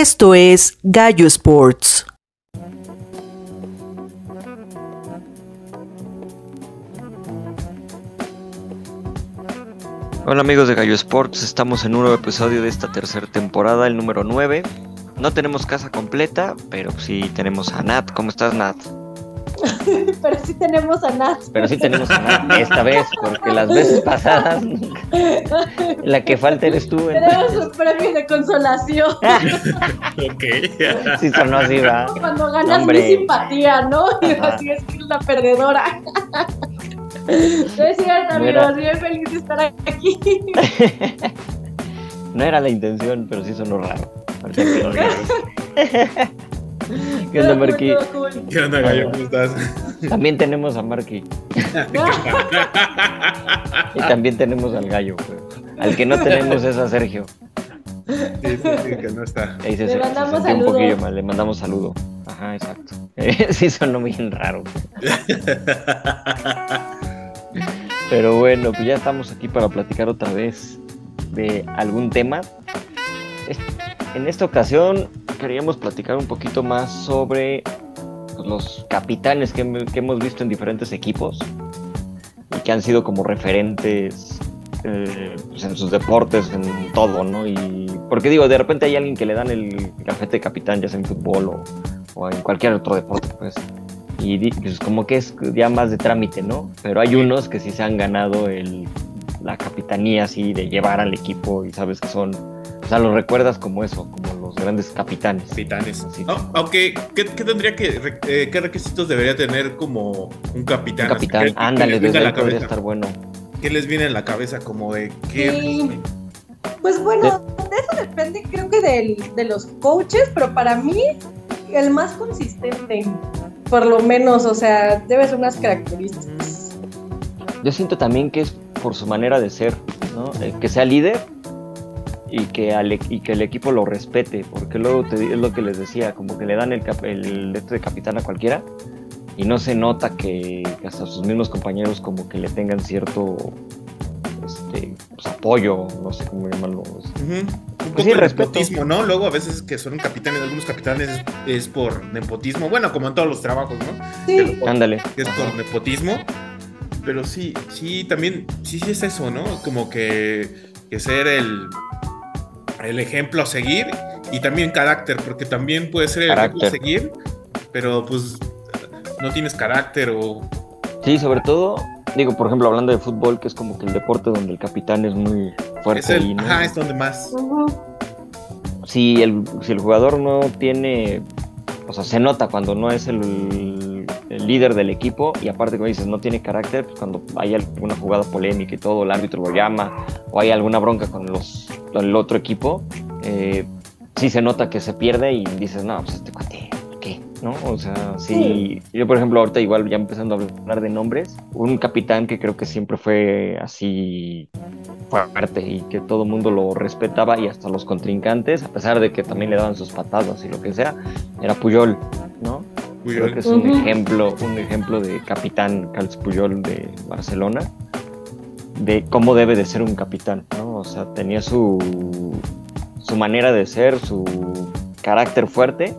Esto es Gallo Sports. Hola amigos de Gallo Sports, estamos en un nuevo episodio de esta tercera temporada, el número 9. No tenemos casa completa, pero sí tenemos a Nat. ¿Cómo estás, Nat? pero sí tenemos a Nat. Pero sí tenemos a Nat esta vez, porque las veces pasadas la que falta eres tú. Tenemos un premio de consolación. ok. sí sonó así, va. Cuando ganas mi simpatía, ¿no? Y así es que es la perdedora. No es cierto, amigos, bien feliz de estar aquí. no era la intención, pero sí sonó raro. ¿Qué onda, Marky? ¿Qué onda, Gallo? ¿Cómo estás? También tenemos a Marky. y también tenemos al Gallo. Al que no tenemos es a Sergio. Sí, sí, sí, que no está. Ahí se, le mandamos se un poquillo mal, le mandamos saludo. Ajá, exacto. sí sonó bien raro. Pero bueno, pues ya estamos aquí para platicar otra vez de algún tema. En esta ocasión queríamos platicar un poquito más sobre los capitanes que, hemos visto en diferentes equipos y que han sido como referentes eh, pues, en sus deportes, en todo, ¿no? Y porque digo, de repente hay alguien que le dan el gafete de capitán, ya sea en fútbol o, o en cualquier otro deporte, pues y pues como que es ya más de trámite, ¿no? Pero hay unos que sí se han ganado el, la capitanía así de llevar al equipo y sabes que son, o sea, los recuerdas como eso, como los grandes capitanes. Capitanes. aunque, ¿qué, tendría que, eh, qué requisitos debería tener como un capitán? Un capitán, ándale, desde la cabeza. estar bueno. ¿Qué les viene en la cabeza como de qué? Pues bueno, de eso depende creo que del, de los coaches, pero para mí el más consistente por lo menos, o sea, debe ser unas características. Yo siento también que es por su manera de ser, ¿no? que sea líder y que, e-, y que el equipo lo respete, porque luego te, es lo que les decía, como que le dan el, el este de capitán a cualquiera y no se nota que, hasta sus mismos compañeros como que le tengan cierto este, pues, apoyo, no sé cómo llamarlo. Un pues poco de nepotismo, ¿no? Luego a veces que son capitanes, algunos capitanes es, por nepotismo, bueno, como en todos los trabajos, ¿no? Sí. Ándale. Es por nepotismo. Pero sí, sí, también, sí, sí es eso, ¿no? Como que, que ser el, el ejemplo a seguir y también carácter, porque también puede ser el ejemplo a seguir, pero pues no tienes carácter o... Sí, sobre todo, digo, por ejemplo, hablando de fútbol, que es como que el deporte donde el capitán es muy fuerte. Es Ajá, es donde más. si, el, si el jugador no tiene, o sea, se nota cuando no es el, líder del equipo y aparte, como dices, no tiene carácter, pues cuando hay alguna jugada polémica y todo, el árbitro lo llama o hay alguna bronca con, los, el otro equipo, eh, sí se nota que se pierde y dices, no, pues este cuate ¿no? O sea, sí, yo por ejemplo ahorita igual ya empezando a hablar de nombres, un capitán que creo que siempre fue así fuerte y que todo el mundo lo respetaba y hasta los contrincantes, a pesar de que también le daban sus patadas y lo que sea, era Puyol, ¿no? Creo que es un ejemplo, un ejemplo de capitán Carlos Puyol de Barcelona, de cómo debe de ser un capitán, ¿no? O sea, tenía su, su manera de ser, su carácter fuerte,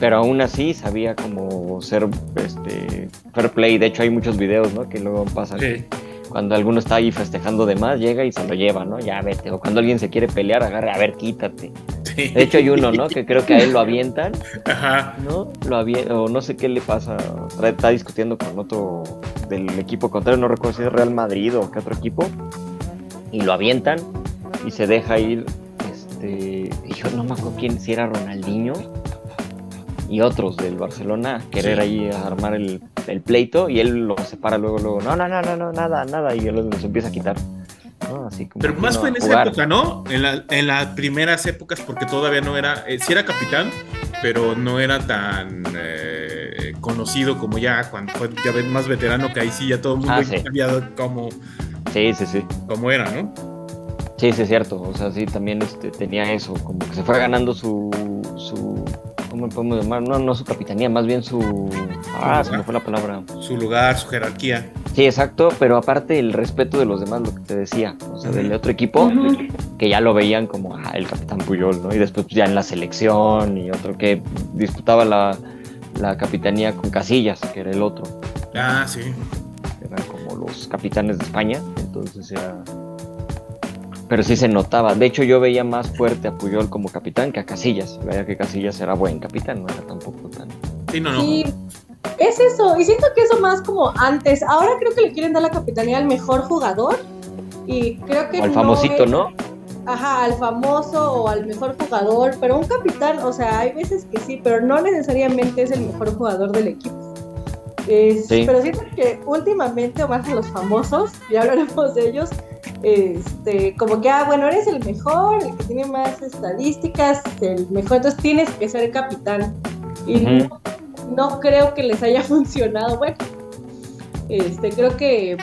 pero aún así sabía como ser este fair play. De hecho, hay muchos videos, ¿no? Que luego pasan. Cuando alguno está ahí festejando de más, llega y se lo lleva, ¿no? Ya vete. O cuando alguien se quiere pelear, agarre, a ver, quítate. De hecho, hay uno, ¿no? Que creo que a él lo avientan. Ajá. ¿No? Lo avientan, o no sé qué le pasa. Está discutiendo con otro del equipo contrario, no recuerdo si es Real Madrid o qué otro equipo. Y lo avientan y se deja ir. Este. yo no me acuerdo quién, si era Ronaldinho y otros del Barcelona querer ahí armar el, pleito y él lo separa luego, luego, no, no, no, no, no nada, nada, y él los empieza a quitar. Así como Pero más fue en esa época, ¿no? En, la, en, las primeras épocas, porque todavía no era, eh, sí era capitán, pero no era tan eh, conocido como ya cuando fue ya más veterano, que ahí sí ya todo el mundo ah, cambiado como, sí, sí, sí. como era, ¿no? Sí, sí, es cierto. O sea, sí, también este, tenía eso, como que se fue ganando su, su ¿cómo podemos llamar? No, no su capitanía, más bien su... Ah, se me fue la palabra. Su lugar, su jerarquía. Sí, exacto, pero aparte el respeto de los demás, lo que te decía, o sea, del otro equipo, que ya lo veían como ah, el capitán Puyol, ¿no? Y después ya en la selección y otro que disputaba la, la capitanía con Casillas, que era el otro, Ah, sí. eran como los capitanes de España, entonces era... Pero sí se notaba, de hecho yo veía más fuerte a Puyol como capitán que a Casillas, veía que Casillas era buen capitán, no era tampoco tan... Sí, no, no. Sí, es eso. Y siento que eso más como antes. Ahora creo que le quieren dar la capitanía al mejor jugador. Y creo que. O al no famosito, es- ¿no? Ajá, al famoso o al mejor jugador. Pero un capitán, o sea, hay veces que sí, pero no necesariamente es el mejor jugador del equipo. Es- Sí. Pero siento que últimamente, o más a los famosos, ya hablaremos de ellos, este, como que, ah, bueno, eres el mejor, el que tiene más estadísticas, el mejor, entonces tienes que ser capitán. Y no creo que les haya funcionado. Bueno, este, creo que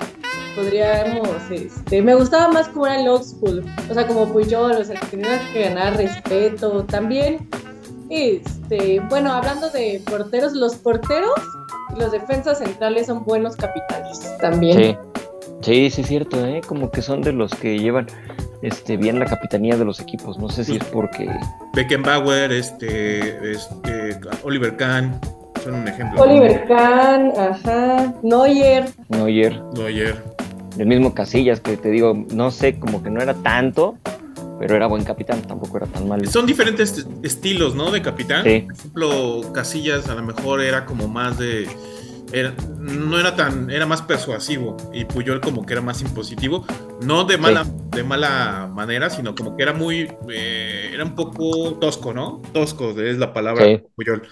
podríamos, este, me gustaba más como era el old school, o sea, como Puyol, o sea, que tenía que ganar respeto también. Este, bueno, hablando de porteros, los porteros y los defensas centrales son buenos capitanes también. Sí, sí, sí es cierto, ¿eh? Como que son de los que llevan este, bien la capitanía de los equipos. No sé si es porque... Beckenbauer, este, este, Oliver Kahn, son un ejemplo. Oliver Kahn, ajá, Neuer, Neuer, Neuer. el mismo Casillas, que te digo, no sé, como que no era tanto, pero era buen capitán, tampoco era tan malo. Son diferentes estilos, ¿no? De capitán. Sí. Por ejemplo, Casillas a lo mejor era como más de. era- no era tan. Era más persuasivo. Y Puyol como que era más impositivo. No de mala, de mala manera, sino como que era muy. eh, era un poco tosco, ¿no? Tosco es la palabra Sí. Puyol.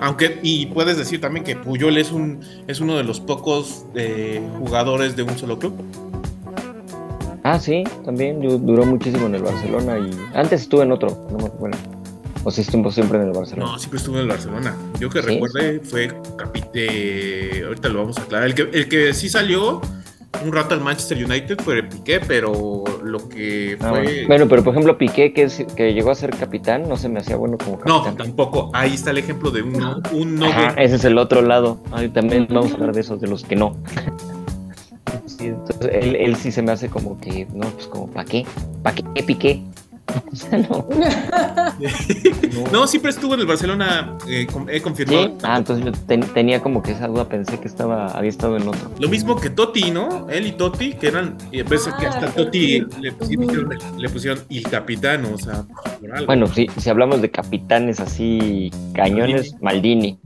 Aunque. Y puedes decir también que Puyol es un. es uno de los pocos eh, jugadores de un solo club. Ah, sí, también du- duró muchísimo en el Barcelona y antes estuve en otro, no me bueno, o sí estuvo siempre en el Barcelona. No, siempre estuvo en el Barcelona. Yo que Sí. recuerde fue capite. Ahorita lo vamos a aclarar. El que, el que sí salió un rato al Manchester United fue Piqué, pero lo que Ah, fue. bueno. Bueno, pero por ejemplo Piqué, que, es- que llegó a ser capitán, no se me hacía bueno como no, capitán. tampoco. Ahí está el ejemplo de un, un no. Ajá, ese es el otro lado. Ahí también vamos a hablar de esos, de los que no. Entonces él, él sí se me hace como que, no, pues como, ¿para qué? ¿Para qué piqué? O sea, no. No, siempre estuvo en el Barcelona. eh, com- he confirmado. ¿Sí? Ah, entonces yo ten- tenía como que esa duda, pensé que estaba, había estado en otro. Lo mismo que Totti, ¿no? Él y Totti, que eran. Y a veces que hasta Ah, Totti le, pusieron, le pusieron el capitán, o sea, por algo. Bueno, sí, si hablamos de capitanes así cañones, Maldini. Maldini,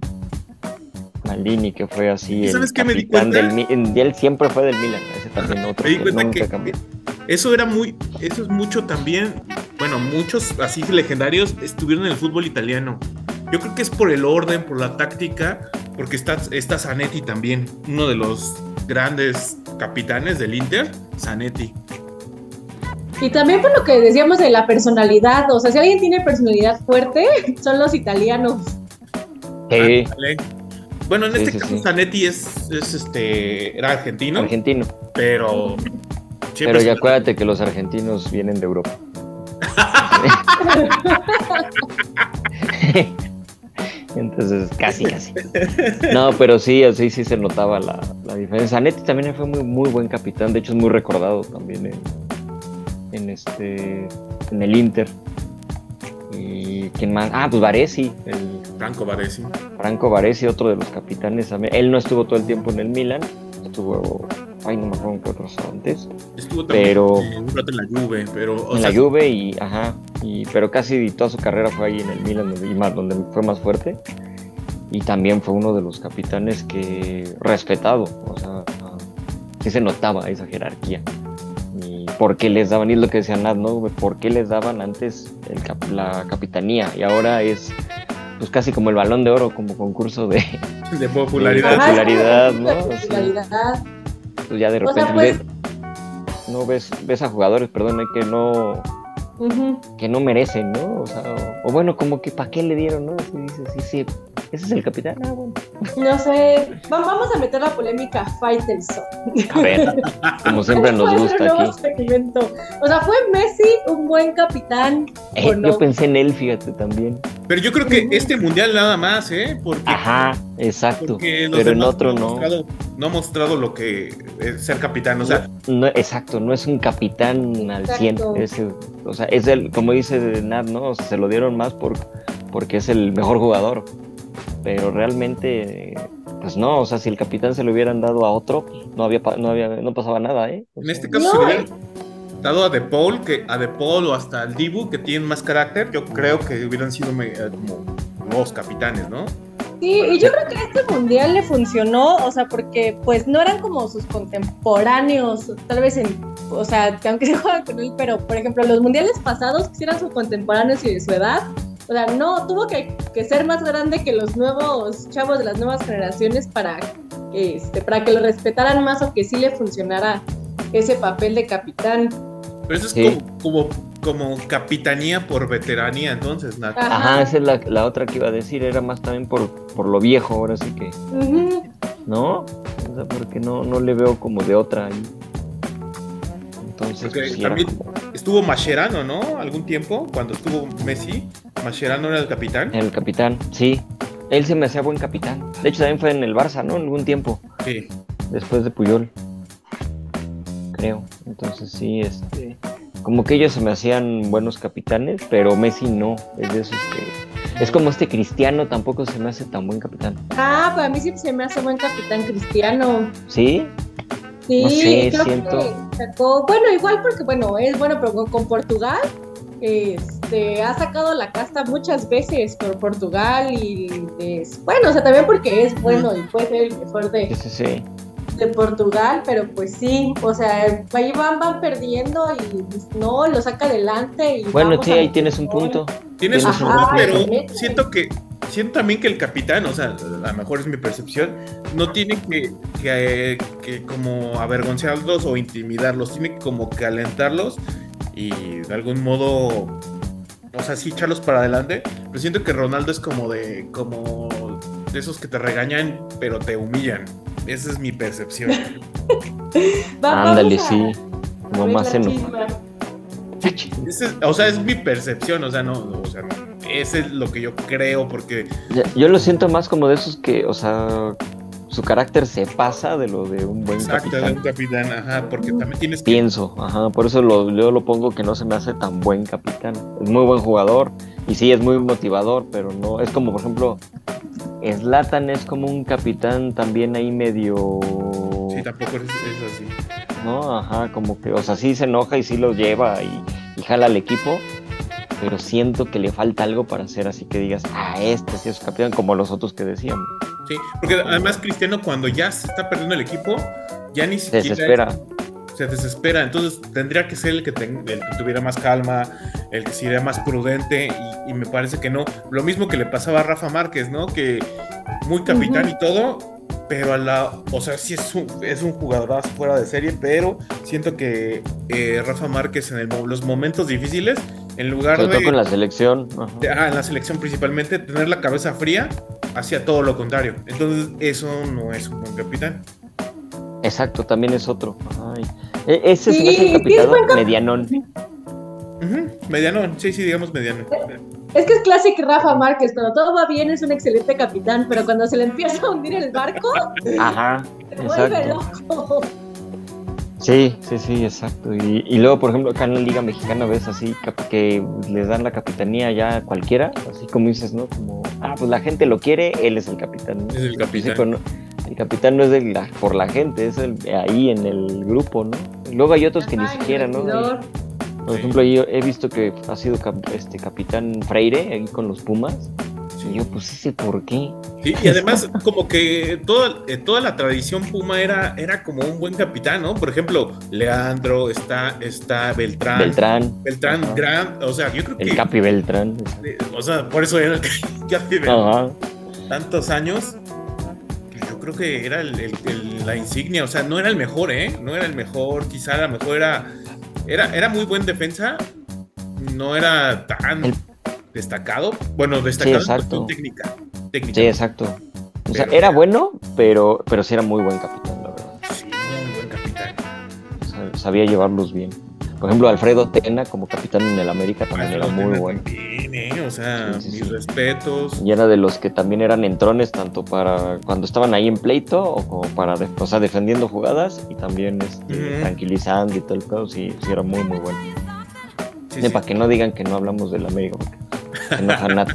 que fue así ¿Y el sabes qué me di cuenta? del él siempre fue del Milan, ese también otro Me di que cuenta nunca que- cambió. Eso era muy, eso es mucho también, bueno, muchos así legendarios estuvieron en el fútbol italiano. Yo creo que es por el orden, por la táctica, porque está, está Zanetti también, uno de los grandes capitanes del Inter, Zanetti. Y también por lo que decíamos de la personalidad, o sea, si alguien tiene personalidad fuerte, son los italianos. Sí. Bueno, en Sí, este sí, caso sí. Zanetti es, es, este, era argentino, argentino. pero Pero ya acuérdate que los argentinos vienen de Europa. Entonces, casi, casi. No, pero sí, así sí se notaba la, la diferencia. Zanetti también fue muy, muy buen capitán, de hecho es muy recordado también en, en este en el Inter. Y quién más? Ah, pues Varesi, el Franco Baresi. Franco Varesi, otro de los capitanes. Él no estuvo todo el tiempo en el Milan, estuvo, ay, no me acuerdo en qué otros antes. Estuvo también Pero- eh, un rato en la Juve, pero o en sea, la Juve y ajá y pero casi toda su carrera fue ahí en el Milan donde, y más donde fue más fuerte y también fue uno de los capitanes que respetado o sea sí se notaba esa jerarquía por qué les daban y es lo que decía Nat no por qué les daban antes el cap- la capitanía y ahora es pues casi como el balón de oro como concurso de de popularidad. ¿no? de popularidad. pues ya de O sea, repente pues- ves- no ves ves a jugadores perdón que no que no merecen, ¿no? O sea, o, o bueno, como que para qué le dieron, ¿no? Si dices, sí, sí, ese es el capitán. Ah, bueno. No sé, va- vamos a meter la polémica Faitelson. A ver, como siempre nos ¿Cuál es gusta aquí. segmento? O sea, ¿fue Messi un buen capitán Eh, o no? Yo pensé en él, fíjate también. Pero yo creo que este mundial nada más, ¿eh? Porque, Ajá, exacto. porque los Pero en otro ha no. mostrado- no ha mostrado lo que es ser capitán. O sea, No, exacto, no es un capitán al 100. Exacto. Es, el- o sea, es el, como dice Nat, ¿no? O sea, se lo dieron más por, porque es el mejor jugador. Pero realmente, pues no, o sea, si el capitán se lo hubieran dado a otro, pues no había, no había, no pasaba nada, ¿eh? O en este caso No, se le hubiera dado a De Paul, que a De Paul o hasta al Dibu, que tienen más carácter, yo creo que hubieran sido me- eh, como nuevos capitanes, ¿no? Sí, y yo creo que este mundial le funcionó, o sea, porque pues no eran como sus contemporáneos, tal vez en, o sea, que aunque se juegan con él, pero por ejemplo, los mundiales pasados que sí eran sus contemporáneos y de su edad, o sea, no, tuvo que, que ser más grande que los nuevos chavos de las nuevas generaciones para, este, para que lo respetaran más o que sí le funcionara ese papel de capitán. Pero eso es Sí. como, como, como capitanía por veteranía, entonces, Nat. Ajá, esa es la, la otra que iba a decir, era más también por, por lo viejo, ahora sí que, Ujú. ¿no? O sea, porque no, no le veo como de otra ahí. Entonces, pues, era también- como Estuvo Mascherano, ¿no? Algún tiempo, cuando estuvo Messi, Mascherano era el capitán. el capitán, sí. Él se me hacía buen capitán. De hecho, también fue en el Barça, ¿no? En algún tiempo. Sí. después de Puyol. Creo. Entonces sí, este. Como que ellos se me hacían buenos capitanes, pero Messi no. Es de esos que. Es como este cristiano tampoco se me hace tan buen capitán. Ah, para mí sí se me hace buen capitán cristiano. ¿Sí? Sí, No sé, creo siento- que sacó, bueno, igual porque bueno, es bueno, pero con, Portugal, este, ha sacado la casta muchas veces por Portugal y es, bueno, o sea, también porque es bueno y puede ser el mejor de, sí, sí. de Portugal, pero pues sí, o sea, ahí van, van perdiendo y pues, no, lo saca adelante y Bueno, sí, ahí tienes un punto. Tienes un un punto, pero siento que siento también que el capitán, o sea, a lo mejor es mi percepción, no tiene que, que, que como avergonzarlos o intimidarlos, tiene que como que alentarlos y de algún modo, o sea, sí echarlos para adelante, pero siento que Ronaldo es como de, como de esos que te regañan, pero te humillan. Esa es mi percepción. Ándale, sí. Como más es- o sea, es mi percepción, o sea, no, no, o sea, ese es lo que yo creo, porque Ya- Yo lo siento más como de esos que, o sea, su carácter se pasa de lo de un buen exacto, de capitán. un capitán, ajá, porque también tienes que Pienso, ajá, por eso lo, yo lo pongo que no se me hace tan buen capitán. Es muy buen jugador y sí es muy motivador, pero no, es como por ejemplo, Slatan es como un capitán también ahí medio, Sí, tampoco es, es así. ¿no? Ajá, como que, o sea, sí se enoja y sí lo lleva y, y jala al equipo, pero siento que le falta algo para ser así que digas, ah, este sí es capitán, como los otros que decíamos. Sí, porque además Cristiano cuando ya se está perdiendo el equipo, ya ni Se siquiera desespera. se desespera. Entonces tendría que ser el que, ten- el que tuviera más calma, el que sería más prudente y, y me parece que no. Lo mismo que le pasaba a Rafa Márquez, ¿no? Que muy capitán y todo, pero a la, o sea, sí es un, es un jugador fuera de serie, pero siento que eh, Rafa Márquez en el los momentos difíciles, en lugar Sobre todo de... con la selección. de- ah, en la selección principalmente, tener la cabeza fría hacia todo lo contrario. Entonces, eso no es un buen capitán. Exacto, también es otro. Ay. E- Ese Sí, el sí, es capitán buen medianón. Ujú, Mediano, sí, sí, digamos mediano. Es que es clásico Rafa Márquez, cuando todo va bien es un excelente capitán, pero cuando se le empieza a hundir el barco, Ajá, se vuelve exacto. loco. Sí, sí, sí, exacto. Y, y luego, por ejemplo, acá en la Liga Mexicana ves así cap- que les dan la capitanía ya a cualquiera, así como dices, ¿no? Como, ah, pues la gente lo quiere, él es el capitán. ¿no? Es el capitán. no- el capitán no es de la- por la gente, es el, ahí en el grupo, ¿no? Y luego hay otros que ni Ajá, el siquiera, ¿no? Por Sí. ejemplo, yo he visto que ha sido cap- este capitán Freire ahí con los Pumas. Y yo, pues ese por qué. Sí, y además, como que toda, eh, toda la tradición Puma era, era como un buen capitán, ¿no? Por ejemplo, Leandro, está, está Beltrán. Beltrán, Beltrán, Ajá. gran, o sea, yo creo el que. Capi Beltrán. eh, O sea, por eso era el Capi Beltrán. Ajá. tantos años. que Yo creo que era el- el- el- la insignia, o sea, no era el mejor, ¿eh? No era el mejor, quizá a lo mejor era, era, era muy buen defensa, no era tan El- destacado, bueno, destacado en exacto. cuestión técnica, técnica. Sí, exacto. O sea, Pero- era bueno, pero, pero sí era muy buen capitán, la verdad. Sí, muy buen capitán. O sea, sabía llevarlos bien. Por ejemplo, Alfredo Tena como capitán en el América también era Alfredo muy Tena bueno. también, ¿eh? O sea, Sí, sí, mis sí. respetos. Y era de los que también eran entrones, tanto para cuando estaban ahí en pleito o como para, o sea, defendiendo jugadas y también este, Ujú. tranquilizando y todo el pedo. Sí, sí, era muy, muy bueno. Sí, Sí, sí. Para que no digan que no hablamos del América, porque se enoja Nat.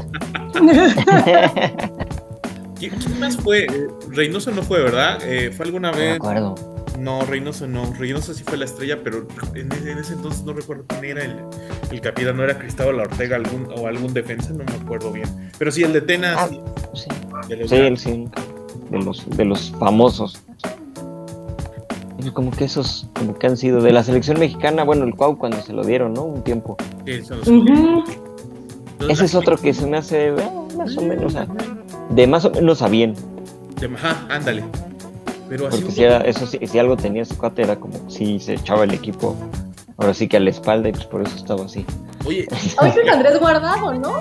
¿Quién, quién más fue? Eh, Reynoso no fue, ¿verdad? Eh, fue alguna No me vez. acuerdo. No, Reynoso no. Reynoso sí fue la estrella, pero en ese, en ese entonces no recuerdo quién era el, el capitán. No era Cristóbal Ortega algún, o algún defensa, no me acuerdo bien. Pero sí, el de Tena, Ah, sí, Sí, de los sí, sí. De los, de los famosos. Como que esos, como que han sido de la selección mexicana, bueno, el Cuau cuando se lo dieron, ¿no? Un tiempo. sí, son los- Ujú. Entonces, Ese es otro que se me hace eh, más o menos, o sea, de más o menos a bien. de- Ajá, ándale. Pero así Porque si era, eso sí, si algo tenía ese cuate era como si se echaba el equipo. Ahora sí que a la espalda y pues por eso estaba así, Oye, Ahorita es Andrés Guardado, ¿no?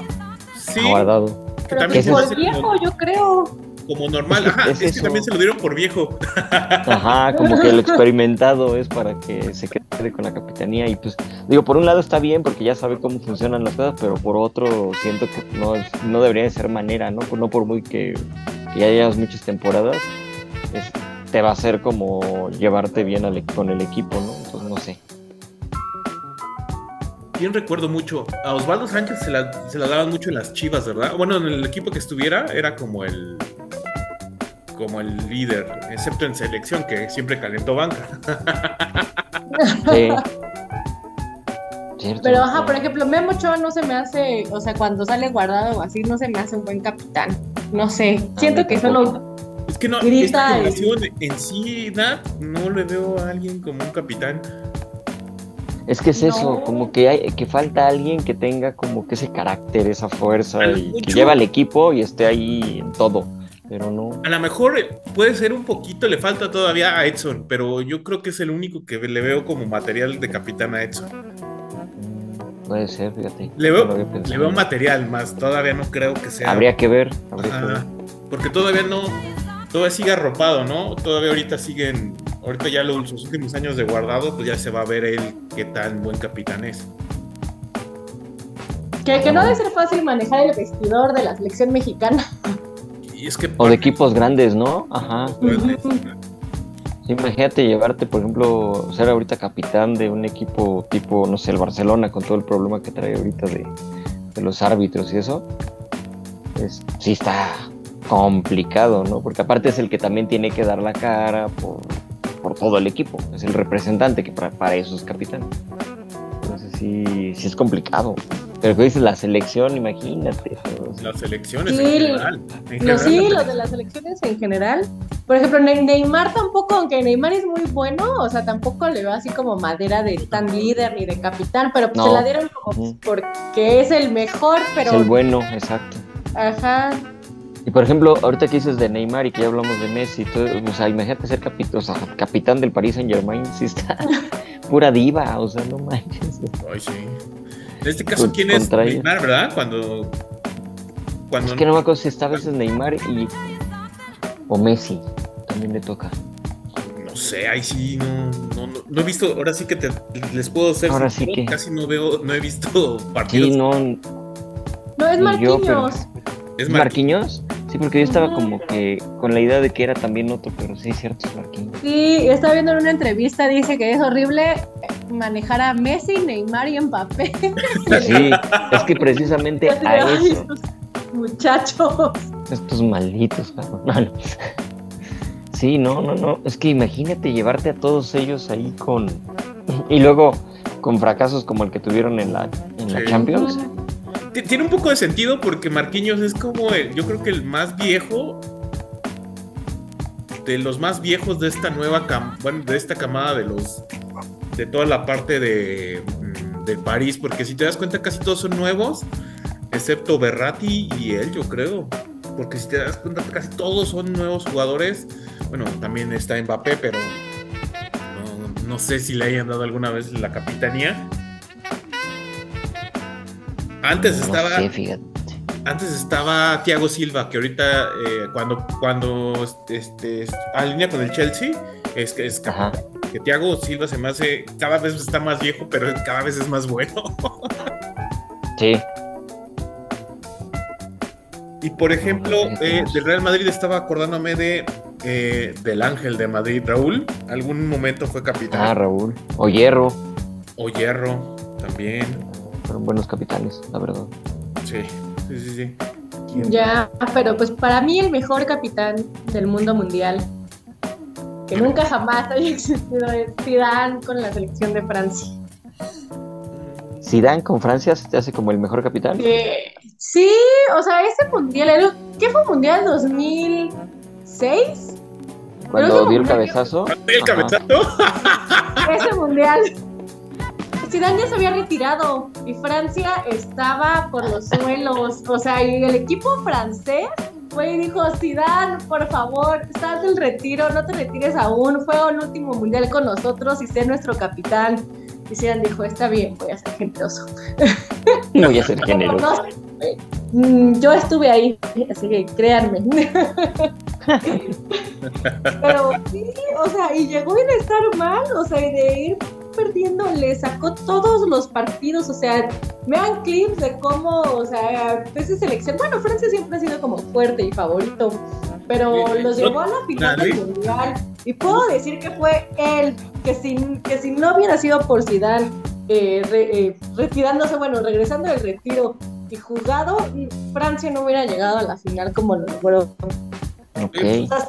sí, guardado. que también por viejo, yo creo. Como normal. Ajá, Es es, que también se lo dieron por viejo. Ajá, como que lo experimentado es para que se quede con la capitanía y pues digo, por un lado está bien porque ya sabe cómo funcionan las cosas, pero por otro siento que no, no debería de ser manera, ¿no? No por muy que, que ya llevas muchas temporadas, es- te va a hacer como llevarte bien al con el equipo, ¿no? Entonces no sé. Bien recuerdo mucho. A Osvaldo Sánchez se la, se la daban mucho en las chivas, ¿verdad? Bueno, en el equipo que estuviera era como el. Como el líder, excepto en selección, que siempre calentó banca. Sí. Cierto, Pero, sí. ajá, por ejemplo, Memo Ochoa no se me hace, o sea, cuando sale guardado o así, no se me hace un buen capitán. No sé, siento mí que tampoco. solo Es que no, Grita esta y- en sí, Nat, no le veo a alguien como un capitán. Es que es No. eso, como que hay, que falta alguien que tenga como que ese carácter, esa fuerza y que lleva al equipo y esté ahí en todo. Pero no. A lo mejor puede ser un poquito, le falta todavía a Edson, pero yo creo que es el único que le veo como material de capitán a Edson. mm, Puede ser, fíjate. Le veo, le veo material, más todavía no creo que sea. Habría que ver. Habría que ver. Ajá, porque todavía no, todavía sigue arropado, ¿no? Todavía ahorita siguen, ahorita ya los, los últimos años de guardado, pues ya se va a ver él qué tan buen capitán es. que, que no debe ser fácil manejar el vestidor de la selección mexicana. O de equipos grandes, ¿no? Ajá. Sí, imagínate llevarte, por ejemplo, ser ahorita capitán de un equipo tipo, no sé, el Barcelona, con todo el problema que trae ahorita de, de los árbitros y eso. Es, sí está complicado, ¿no? Porque aparte es el que también tiene que dar la cara por, por todo el equipo. Es el representante que para, para eso es capitán. Entonces sí, sí es complicado. Pero que dices la selección, imagínate. o sea, las elecciones Sí, en general. En sí, los de las elecciones en general. Por ejemplo, Ne- Neymar tampoco, aunque Neymar es muy bueno, o sea, tampoco le veo así como madera de tan líder ni de capitán, pero pues No. se la dieron como porque es el mejor, pero... Es el bueno, exacto. Ajá. Y por ejemplo, ahorita que dices de Neymar y que ya hablamos de Messi, todo, o sea, imagínate ser capitán, o sea, capitán del Paris Saint Germain, sí está pura diva, o sea, no manches. Ay, sí. En este caso, ¿quién es. Neymar, verdad? Cuando. Cuando Es que no me acuerdo si esta vez es Neymar y. o Messi, también le toca. No sé, ahí sí, no, no, no, no he visto, ahora sí que te, les puedo hacer, Ahora sí que- casi no veo, no he visto partidos. Sí, no. No, es yo, Marquinhos. es ¿Es Marquinhos. Sí, porque yo estaba como que con la idea de que era también otro, pero sí, cierto, es Marquinhos. Sí, estaba viendo en una entrevista, dice que es horrible manejar a Messi, Neymar y Mbappé. Sí, es que precisamente a "Ay, eso, estos muchachos. estos malditos, cabrón. No. Sí, no, no, no. Es que imagínate llevarte a todos ellos ahí con. Y luego con fracasos como el que tuvieron en la, en la Sí. Champions. Tiene un poco de sentido porque Marquinhos es como, el- yo creo que el más viejo de los más viejos de esta nueva cam bueno, de esta camada de los de toda la parte de mm, de París, porque si te das cuenta casi todos son nuevos, excepto Berratti y él, yo creo. Porque si te das cuenta casi todos son nuevos jugadores. Bueno, también está Mbappé, pero no, no sé si le hayan dado alguna vez la capitanía. Antes No estaba sé, fíjate. antes estaba Thiago Silva, que ahorita eh, cuando, cuando este, alinea con el Chelsea, es que es que Thiago Silva se me hace, cada vez está más viejo, pero cada vez es más bueno. Sí. y por ejemplo, eh, del Real Madrid estaba acordándome de eh, del Ángel de Madrid, Raúl. Algún momento fue capitán. Ah, Raúl. O Hierro. O Hierro, también. Fueron buenos capitanes, la verdad. Sí, sí, sí, sí. Ya, pero pues para mí el mejor capitán del mundo mundial, que nunca jamás haya existido, es Zidane con la selección de Francia. Zidane con Francia se te hace como el mejor capitán. Eh, sí, o sea, ese mundial, el- ¿qué fue mundial 2006? Cuando dio el cabezazo. ¿El ajá. cabezazo? Ese mundial. Zidane ya se había retirado y Francia estaba por los suelos, o sea, y el equipo francés fue y dijo, Zidane, por favor, sal del retiro, no te retires aún, fue el último mundial con nosotros y sé nuestro capitán. Y Zidane dijo, está bien, voy a ser generoso. Voy a ser generoso. No mm, yo estuve ahí, así que créanme. Pero sí, o sea, y llegó en estar mal, o sea, y de ir perdiendo, le sacó todos los partidos, o sea, vean clips de cómo, o sea, esa selección, bueno, Francia siempre ha sido como fuerte y favorito, pero Sí, los llevó a la final del mundial, y puedo decir que fue él, que si, que si no hubiera sido por Zidane, eh, re- eh, retirándose, bueno, regresando del retiro y jugado, Francia no hubiera llegado a la final como lo logró.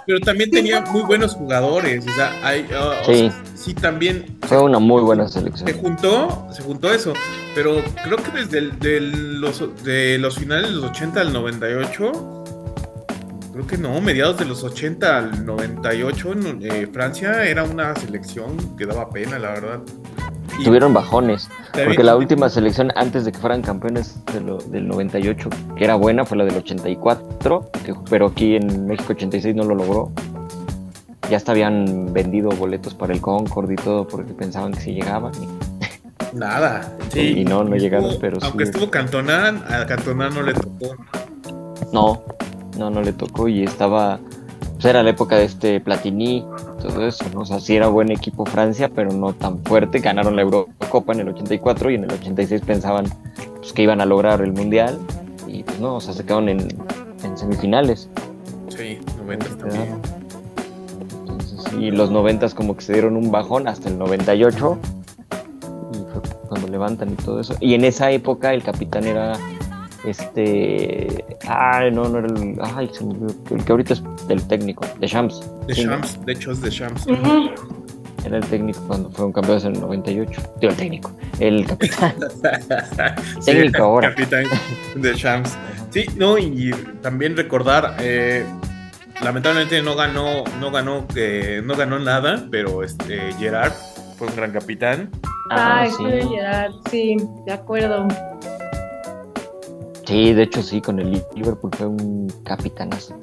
Pero también tenía muy buenos jugadores. O sea, hay, o Sí. sea, sí, también Fue una muy buena se selección. juntó, se juntó eso. Pero creo que desde el- de los, de los finales de los 80 al 98, creo que no, mediados de los 80 al 98, no, eh, Francia era una selección que daba pena, la verdad. Y Tuvieron bajones. Porque la última selección antes de que fueran campeones de lo- del 98, que era buena, fue la del 84, que- pero aquí en México 86 no lo logró. Ya hasta habían vendido boletos para el Concord y todo porque pensaban que sí llegaban. y- Nada. Sí. Y no, no llegaron, Estuvo- pero sí. Aunque estuvo Cantona, a Cantona no le tocó. No, no, no le tocó y estaba. Pues era la época de este Platini, todo eso, ¿no? O sea, sí era buen equipo Francia, pero no tan fuerte. Ganaron la Eurocopa en el 84 y en el 86 pensaban pues, que iban a lograr el Mundial y pues no, o sea, se quedaron en, en semifinales. Sí, 90 Se también. Entonces, y los 90 como que se dieron un bajón hasta el 98 y fue cuando levantan y todo eso. Y en esa época el capitán era este ay no no era el ay se me olvidó, el que ahorita es el técnico de Shams De Shams, de hecho es de Shams. era el técnico cuando fueron campeones en el 98 digo el técnico el capitán Sí, Técnico ahora. Capitán de Shams. Sí, no, y también recordar, eh, lamentablemente no ganó, no ganó, eh, no ganó nada, pero este Gerard fue un gran capitán. Ah, Ay, sí. llegar, sí, de acuerdo. Sí de hecho sí con el Liverpool fue un capitanazo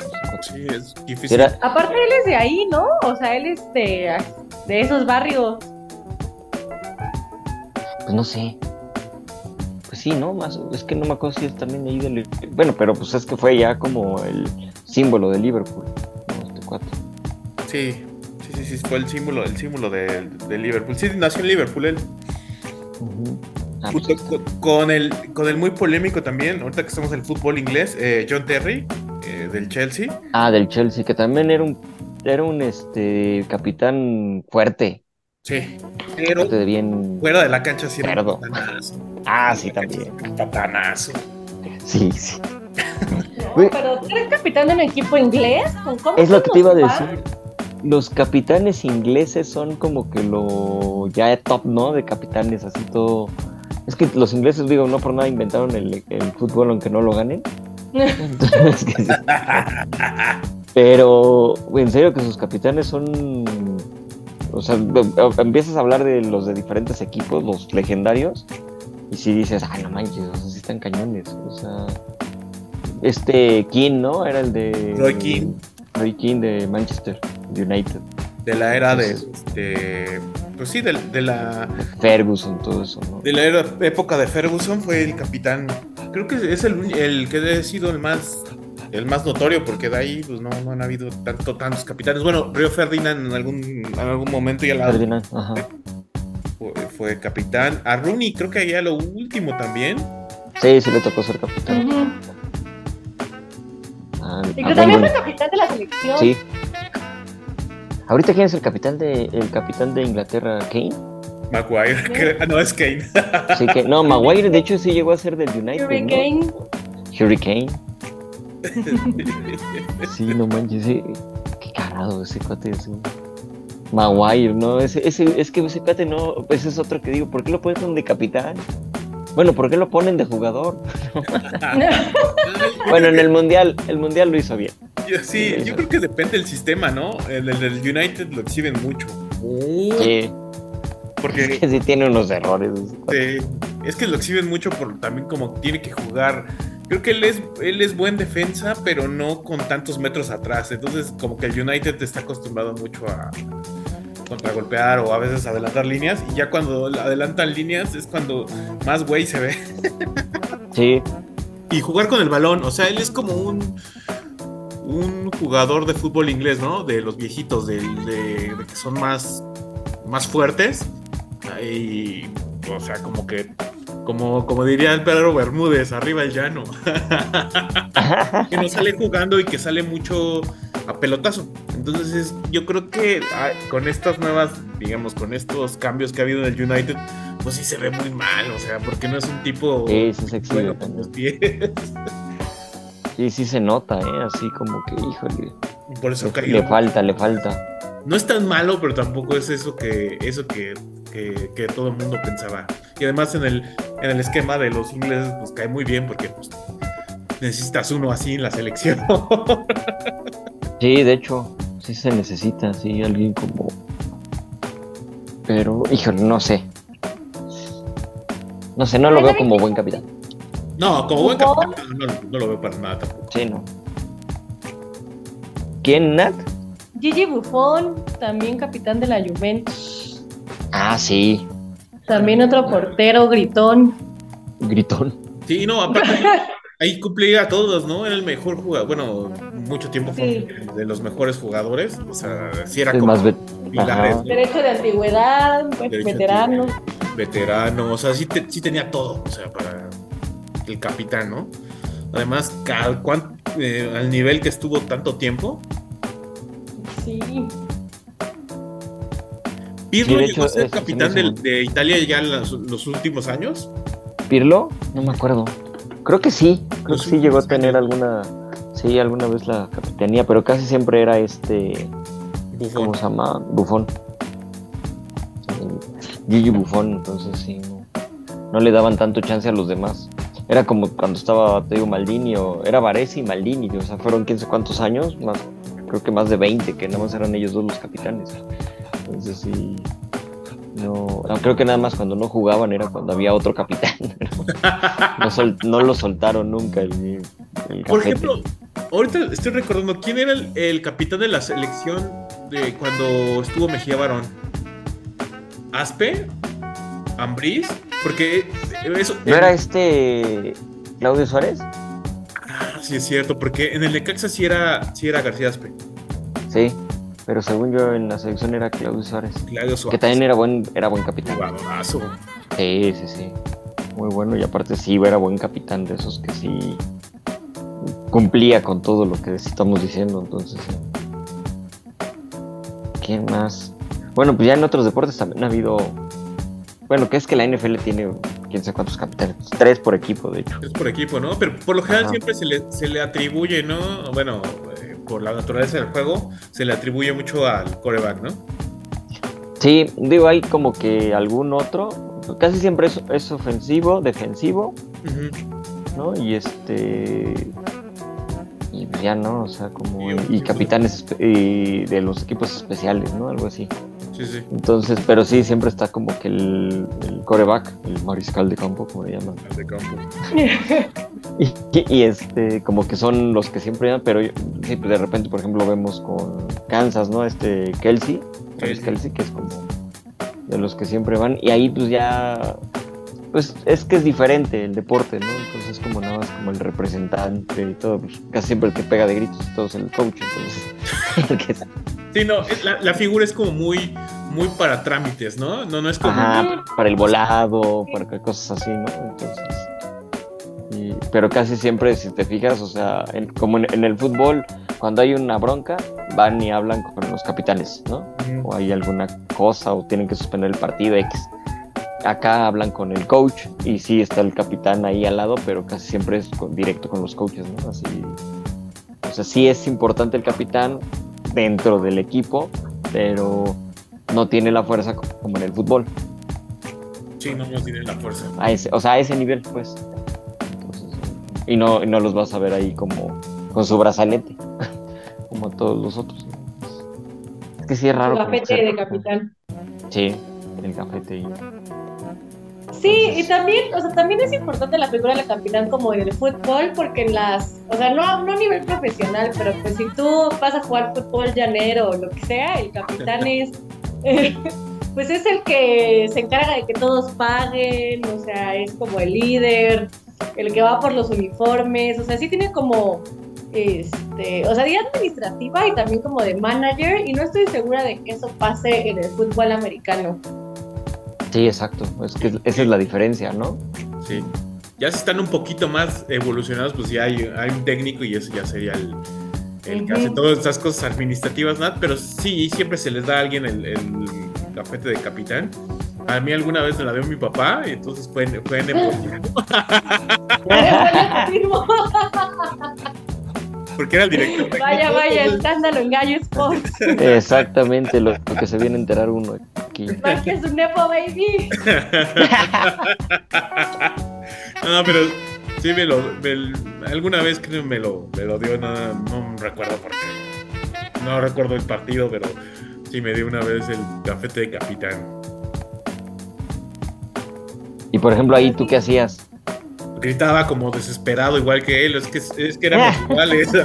Sí, es difícil. era Aparte él es de ahí, ¿no? O sea, él es de, de esos barrios. pues no sé pues sí no más es que no me acuerdo si es también de ahí del bueno pero pues es que fue ya como el símbolo de Liverpool ¿no? este cuate. Sí, sí, sí, sí, fue el símbolo, el símbolo de, de Liverpool. Sí, nació en Liverpool él. Ujú. Ah, pues con, con el, con el muy polémico también, ahorita que estamos en el fútbol inglés, eh, John Terry, eh, del Chelsea. Ah, del Chelsea, que también era un, era un este capitán fuerte, Sí, pero fuerte de bien. fuera de la cancha sí era un patanazo. Ah, sí, también. Patanazo. Sí, sí. No, pero tú eres capitán de un equipo inglés. ¿Con cómo Es lo que te iba a decir. Los capitanes ingleses son como que lo ya top, ¿no? De capitanes, así todo. Es que los ingleses, digo, no por nada inventaron el, el fútbol aunque no lo ganen. Entonces, que sí. Pero en serio que sus capitanes son... O sea, empiezas a hablar de los de diferentes equipos, los legendarios, y si dices, ah, no manches, o sea, sí están cañones. O sea, este King, ¿no? Era el de... Roy Keane. Roy Keane de Manchester United. De la era de, este, pues sí, de, de la, Ferguson, todo eso, ¿no? de la era- época de Ferguson fue el capitán creo que es el, el que ha sido el más el más notorio, porque de ahí pues no, no han habido tanto, tantos capitanes. Bueno, Río Ferdinand en algún, en algún momento ya la Ferdinand, ajá. fue, fue capitán. A Rooney creo que ya lo último también. Sí, sí le tocó ser capitán. Ujú. Ah, Y que también fue capitán de la selección. Sí. Ahorita quién es el capitán de el capitán de Inglaterra, Kane. Maguire, que- ah, no es Kane. Sí que no, Maguire de hecho sí llegó a ser del United, Hurricane. ¿no? Hurricane. Sí, no manches, sí. Qué cagado ese cuate ese. Maguire, no, ese, ese, es que ese cuate no, ese es otro que digo, ¿por qué lo ponen de capitán? Bueno, ¿por qué lo ponen de jugador? Bueno, en el mundial, el mundial lo hizo bien. Yo- sí, yo creo que depende del sistema, ¿no? El el del United lo exhiben mucho. Muy, Sí, Porque que sí tiene unos errores. eh, es que lo exhiben mucho por también como tiene que jugar. Creo que él es, él es buen defensa, pero no con tantos metros atrás. Entonces, como que el United está acostumbrado mucho a contragolpear o a veces adelantar líneas. Y ya cuando adelantan líneas es cuando más güey se ve. Sí, y jugar con el balón. O sea, él es como un, un jugador de fútbol inglés, ¿no? De los viejitos, de, de- de que son más, más fuertes. Y, o sea, como que, como, como diría el Pedro Bermúdez, arriba el llano. que no sale jugando y que sale mucho a pelotazo. Entonces, es- yo creo que ah, con estas nuevas, digamos, con estos cambios que ha habido en el United, pues sí se ve muy mal, o sea, porque no es un tipo sí, sí se exhibe bueno con los pies. Sí, sí se nota, ¿eh? Así como que, híjole, Y Por eso le, cayó. le falta, le falta. No es tan malo, pero tampoco es eso que eso que, que, que todo el mundo pensaba. Y además en el, en el esquema de los ingleses, pues cae muy bien porque pues, necesitas uno así en la selección. Sí, de hecho, sí se necesita, sí, alguien como... Pero, híjole, no sé. No sé, no lo veo como buen capitán. no, como buen capitán, no lo veo para nada tampoco. Sí, no. ¿Quién, Nat? Gigi Buffon, también capitán de la Juventus. Ah, sí, También otro portero gritón. gritón. Sí, no, aparte ahí cumplía a todos, ¿no? Era el mejor jugador. Bueno, mucho tiempo fue Sí. de los mejores jugadores. O sea, sí era como más pilares. Derecho de antigüedad, pues, Derecho de veterano. veterano, o sea, sí, te- sí tenía todo, o sea, para el capitán, ¿no? Además, ca- cuán- eh, al nivel que estuvo tanto tiempo, Sí. Pirlo llegó a ser es- capitán de, Italia ya en los, los últimos años. ¿Pirlo? No me acuerdo. Creo que sí, creo Los que sí llegó a tener alguna... Sí, alguna vez la capitanía, pero casi siempre era este... Buffon. ¿Cómo se llama? Bufón. Gigi Bufón, entonces sí, no, no le daban tanto chance a los demás. Era como cuando estaba, te digo, Maldini, o era Varese y Maldini, o sea, fueron quién sé cuántos años, más, creo que más de 20, que nada más eran ellos dos los capitanes. Entonces sí, no, no, creo que nada más cuando no jugaban era cuando había otro capitán. no, sol- no lo soltaron nunca el, el Por ejemplo, ahorita estoy recordando, ¿quién era el, el capitán de la selección de cuando estuvo Mejía Barón? ¿Aspe? ¿Ambriz? Porque eso... ¿No era este Claudio Suárez? Ah, sí es cierto, porque en el Necaxa sí era, sí era García Aspe. Sí, pero según yo en la selección era Claudio Suárez. Claudio Que Suárez. también era buen, era buen capitán. Jugadorazo. Sí, sí, sí. Muy bueno. Y aparte sí, era buen capitán de esos que sí cumplía con todo lo que estamos diciendo. Entonces, sí. ¿Quién más? Bueno, pues ya en otros deportes también ha habido. Bueno, que es que la NFL tiene quién sabe cuántos capitanes. Tres por equipo, de hecho. Es por equipo, ¿no? Pero por lo general Ajá. siempre se le, se le atribuye, ¿no? Bueno, eh, por la naturaleza del juego, se le atribuye mucho al coreback, ¿no? Sí, digo, hay como que algún otro. Casi siempre es, es ofensivo, defensivo. ¿no? Y este. Y ya no, o sea, como. Y Y capitanes y de los equipos especiales, ¿no? Algo así. Sí, sí. Entonces, pero sí, siempre está como que el, el coreback, el mariscal de campo, como le llaman. al de campo. Y, y, este, como que son los que siempre dan, pero yo- sí, pues de repente, por ejemplo, vemos con Kansas, ¿no? Este Kelsey, Travis Kelsey. Kelsey, que es como de los que siempre van. Y ahí, pues ya, pues es que es diferente el deporte, ¿no? Entonces como nada más como el representante y todo, pues casi siempre el que pega de gritos todo es el coach, entonces... sí, no, la, la, figura es como muy, muy para trámites, ¿no? No, no es como... Ajá, para el volado, para cosas así, ¿no? Entonces... Y, pero casi siempre, si te fijas, o sea, en, como en, en, el fútbol, cuando hay una bronca, van y hablan con los capitanes, ¿no? Mm. O hay alguna cosa o tienen que suspender el partido X acá hablan con el coach y sí está el capitán ahí al lado, pero casi siempre es con, directo con los coaches, ¿no? Así, o sea, sí es importante el capitán dentro del equipo, pero no tiene la fuerza como en el fútbol. Sí, no, no tiene la fuerza. A ese, o sea, a ese nivel, pues. Entonces, y, no, y no los vas a ver ahí como con su brazalete, como todos los otros. Es que sí es raro. El gafete de capitán. Sí, el gafete. Y... Sí, y también, o sea, también es importante la figura de la capitán como en el fútbol, porque en las, o sea, no, no a nivel profesional, pero pues si tú vas a jugar fútbol llanero o lo que sea, el capitán es, eh, pues es el que se encarga de que todos paguen, o sea, es como el líder, el que va por los uniformes, o sea, sí tiene como, este, o sea, de administrativa y también como de manager, y no estoy segura de que eso pase en el fútbol americano. Sí, exacto. Es que esa es la diferencia, ¿no? Sí. Ya si están un poquito más evolucionados, pues ya hay, hay un técnico y eso ya sería el, el que hace todas estas cosas administrativas, ¿no? Pero sí, siempre se les da a alguien el, el gafete de capitán. A mí alguna vez me la dio mi papá y entonces pueden, pueden Porque era el director. Vaya, vaya, escándalo en Gallo Sports. Exactamente lo, lo, que se viene a enterar uno aquí. que es un Nepo Baby. no, pero sí me lo. Me, alguna vez creo me lo, me lo dio, no, no recuerdo por qué. No recuerdo el partido, pero sí me dio una vez el gafete de capitán. Y por ejemplo, ahí tú qué hacías? Gritaba como desesperado, igual que él. Es que, es que éramos iguales.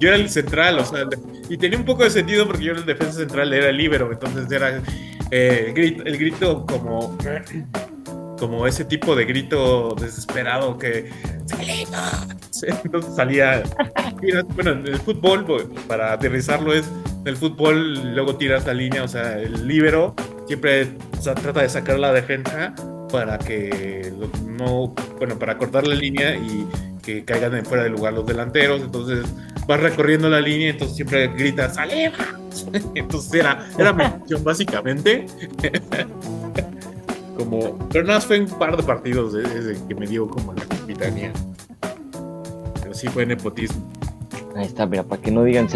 yo era el central, o sea, y tenía un poco de sentido porque yo era el defensa central, era el libero, entonces era eh, el, grito, el grito como como ese tipo de grito desesperado que entonces salía bueno en el fútbol pues, para aterrizarlo es el fútbol luego tiras la línea o sea el libero siempre trata de sacar la defensa para que no, bueno, para cortar la línea y que caigan en fuera de lugar los delanteros. Entonces vas recorriendo la línea, entonces siempre gritas, ¡Sale! Entonces era, era mi básicamente. como, pero nada fue un par de partidos desde que me dio como la capitanía. Pero sí fue nepotismo. Ahí está, mira, para que no digan,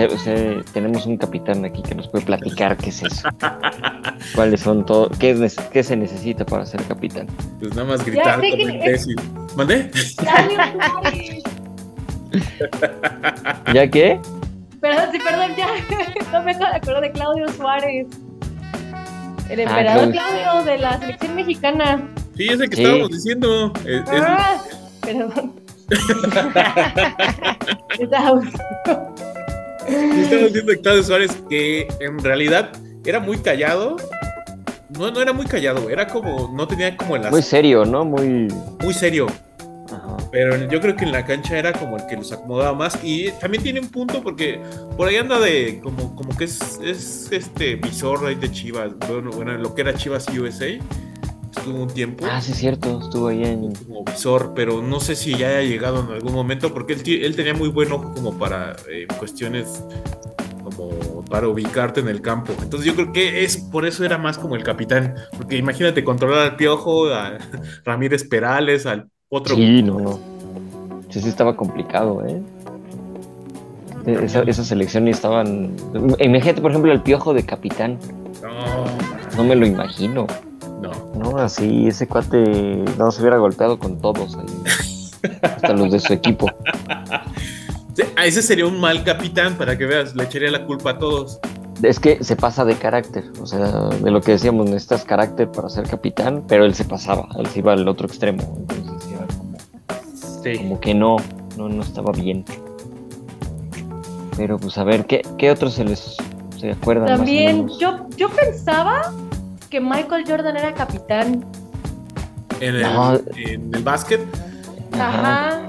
tenemos un capitán aquí que nos puede platicar qué es eso. ¿Cuáles son todo? Qué, es, ¿Qué se necesita para ser capitán? Pues nada más gritar como imbécil. ¿Mandé? ¿Ya qué? Perdón, sí, perdón, ya. No me acuerdo de Claudio Suárez. El ah, emperador Claudio de la selección mexicana. Sí, ese que estábamos diciendo. ah, Perdón. Estamos diciendo de Claudio Suárez que en realidad era muy callado. No, no era muy callado, era como, no tenía como el Muy serio, ¿no? Muy... Muy serio. Pero yo creo que en la cancha era como el que los acomodaba más. Y también tiene un punto porque por ahí anda de como, como que es, es este visor ahí de Chivas. Bueno, bueno, lo que era Chivas USA estuvo un tiempo. Ah, sí, es cierto, estuvo ahí en. Como visor, pero no sé si ya haya llegado en algún momento, porque él, él tenía muy buen ojo como para eh, cuestiones como para ubicarte en el campo. Entonces yo creo que es por eso era más como el capitán, porque imagínate controlar al Piojo, a Ramírez Perales, al otro. Sí, no, no. Sí, sí estaba complicado, ¿eh? E-, esa, esa selección estaban. Imagínate, por ejemplo, el piojo de capitán. No, no me lo imagino. No. No, así ese cuate no se hubiera golpeado con todos ahí. hasta los de su equipo. A ese sería un mal capitán, para que veas, le echaría la culpa a todos. Es que se pasa de carácter, o sea, de lo que decíamos, necesitas carácter para ser capitán, pero él se pasaba, él se iba al otro extremo, entonces era como, Sí. como que no, no, no estaba bien. Pero pues a ver, ¿qué, qué otros se les se acuerdan? más o También, menos? yo, yo pensaba que Michael Jordan era capitán. En el, No. en el básquet, Ajá.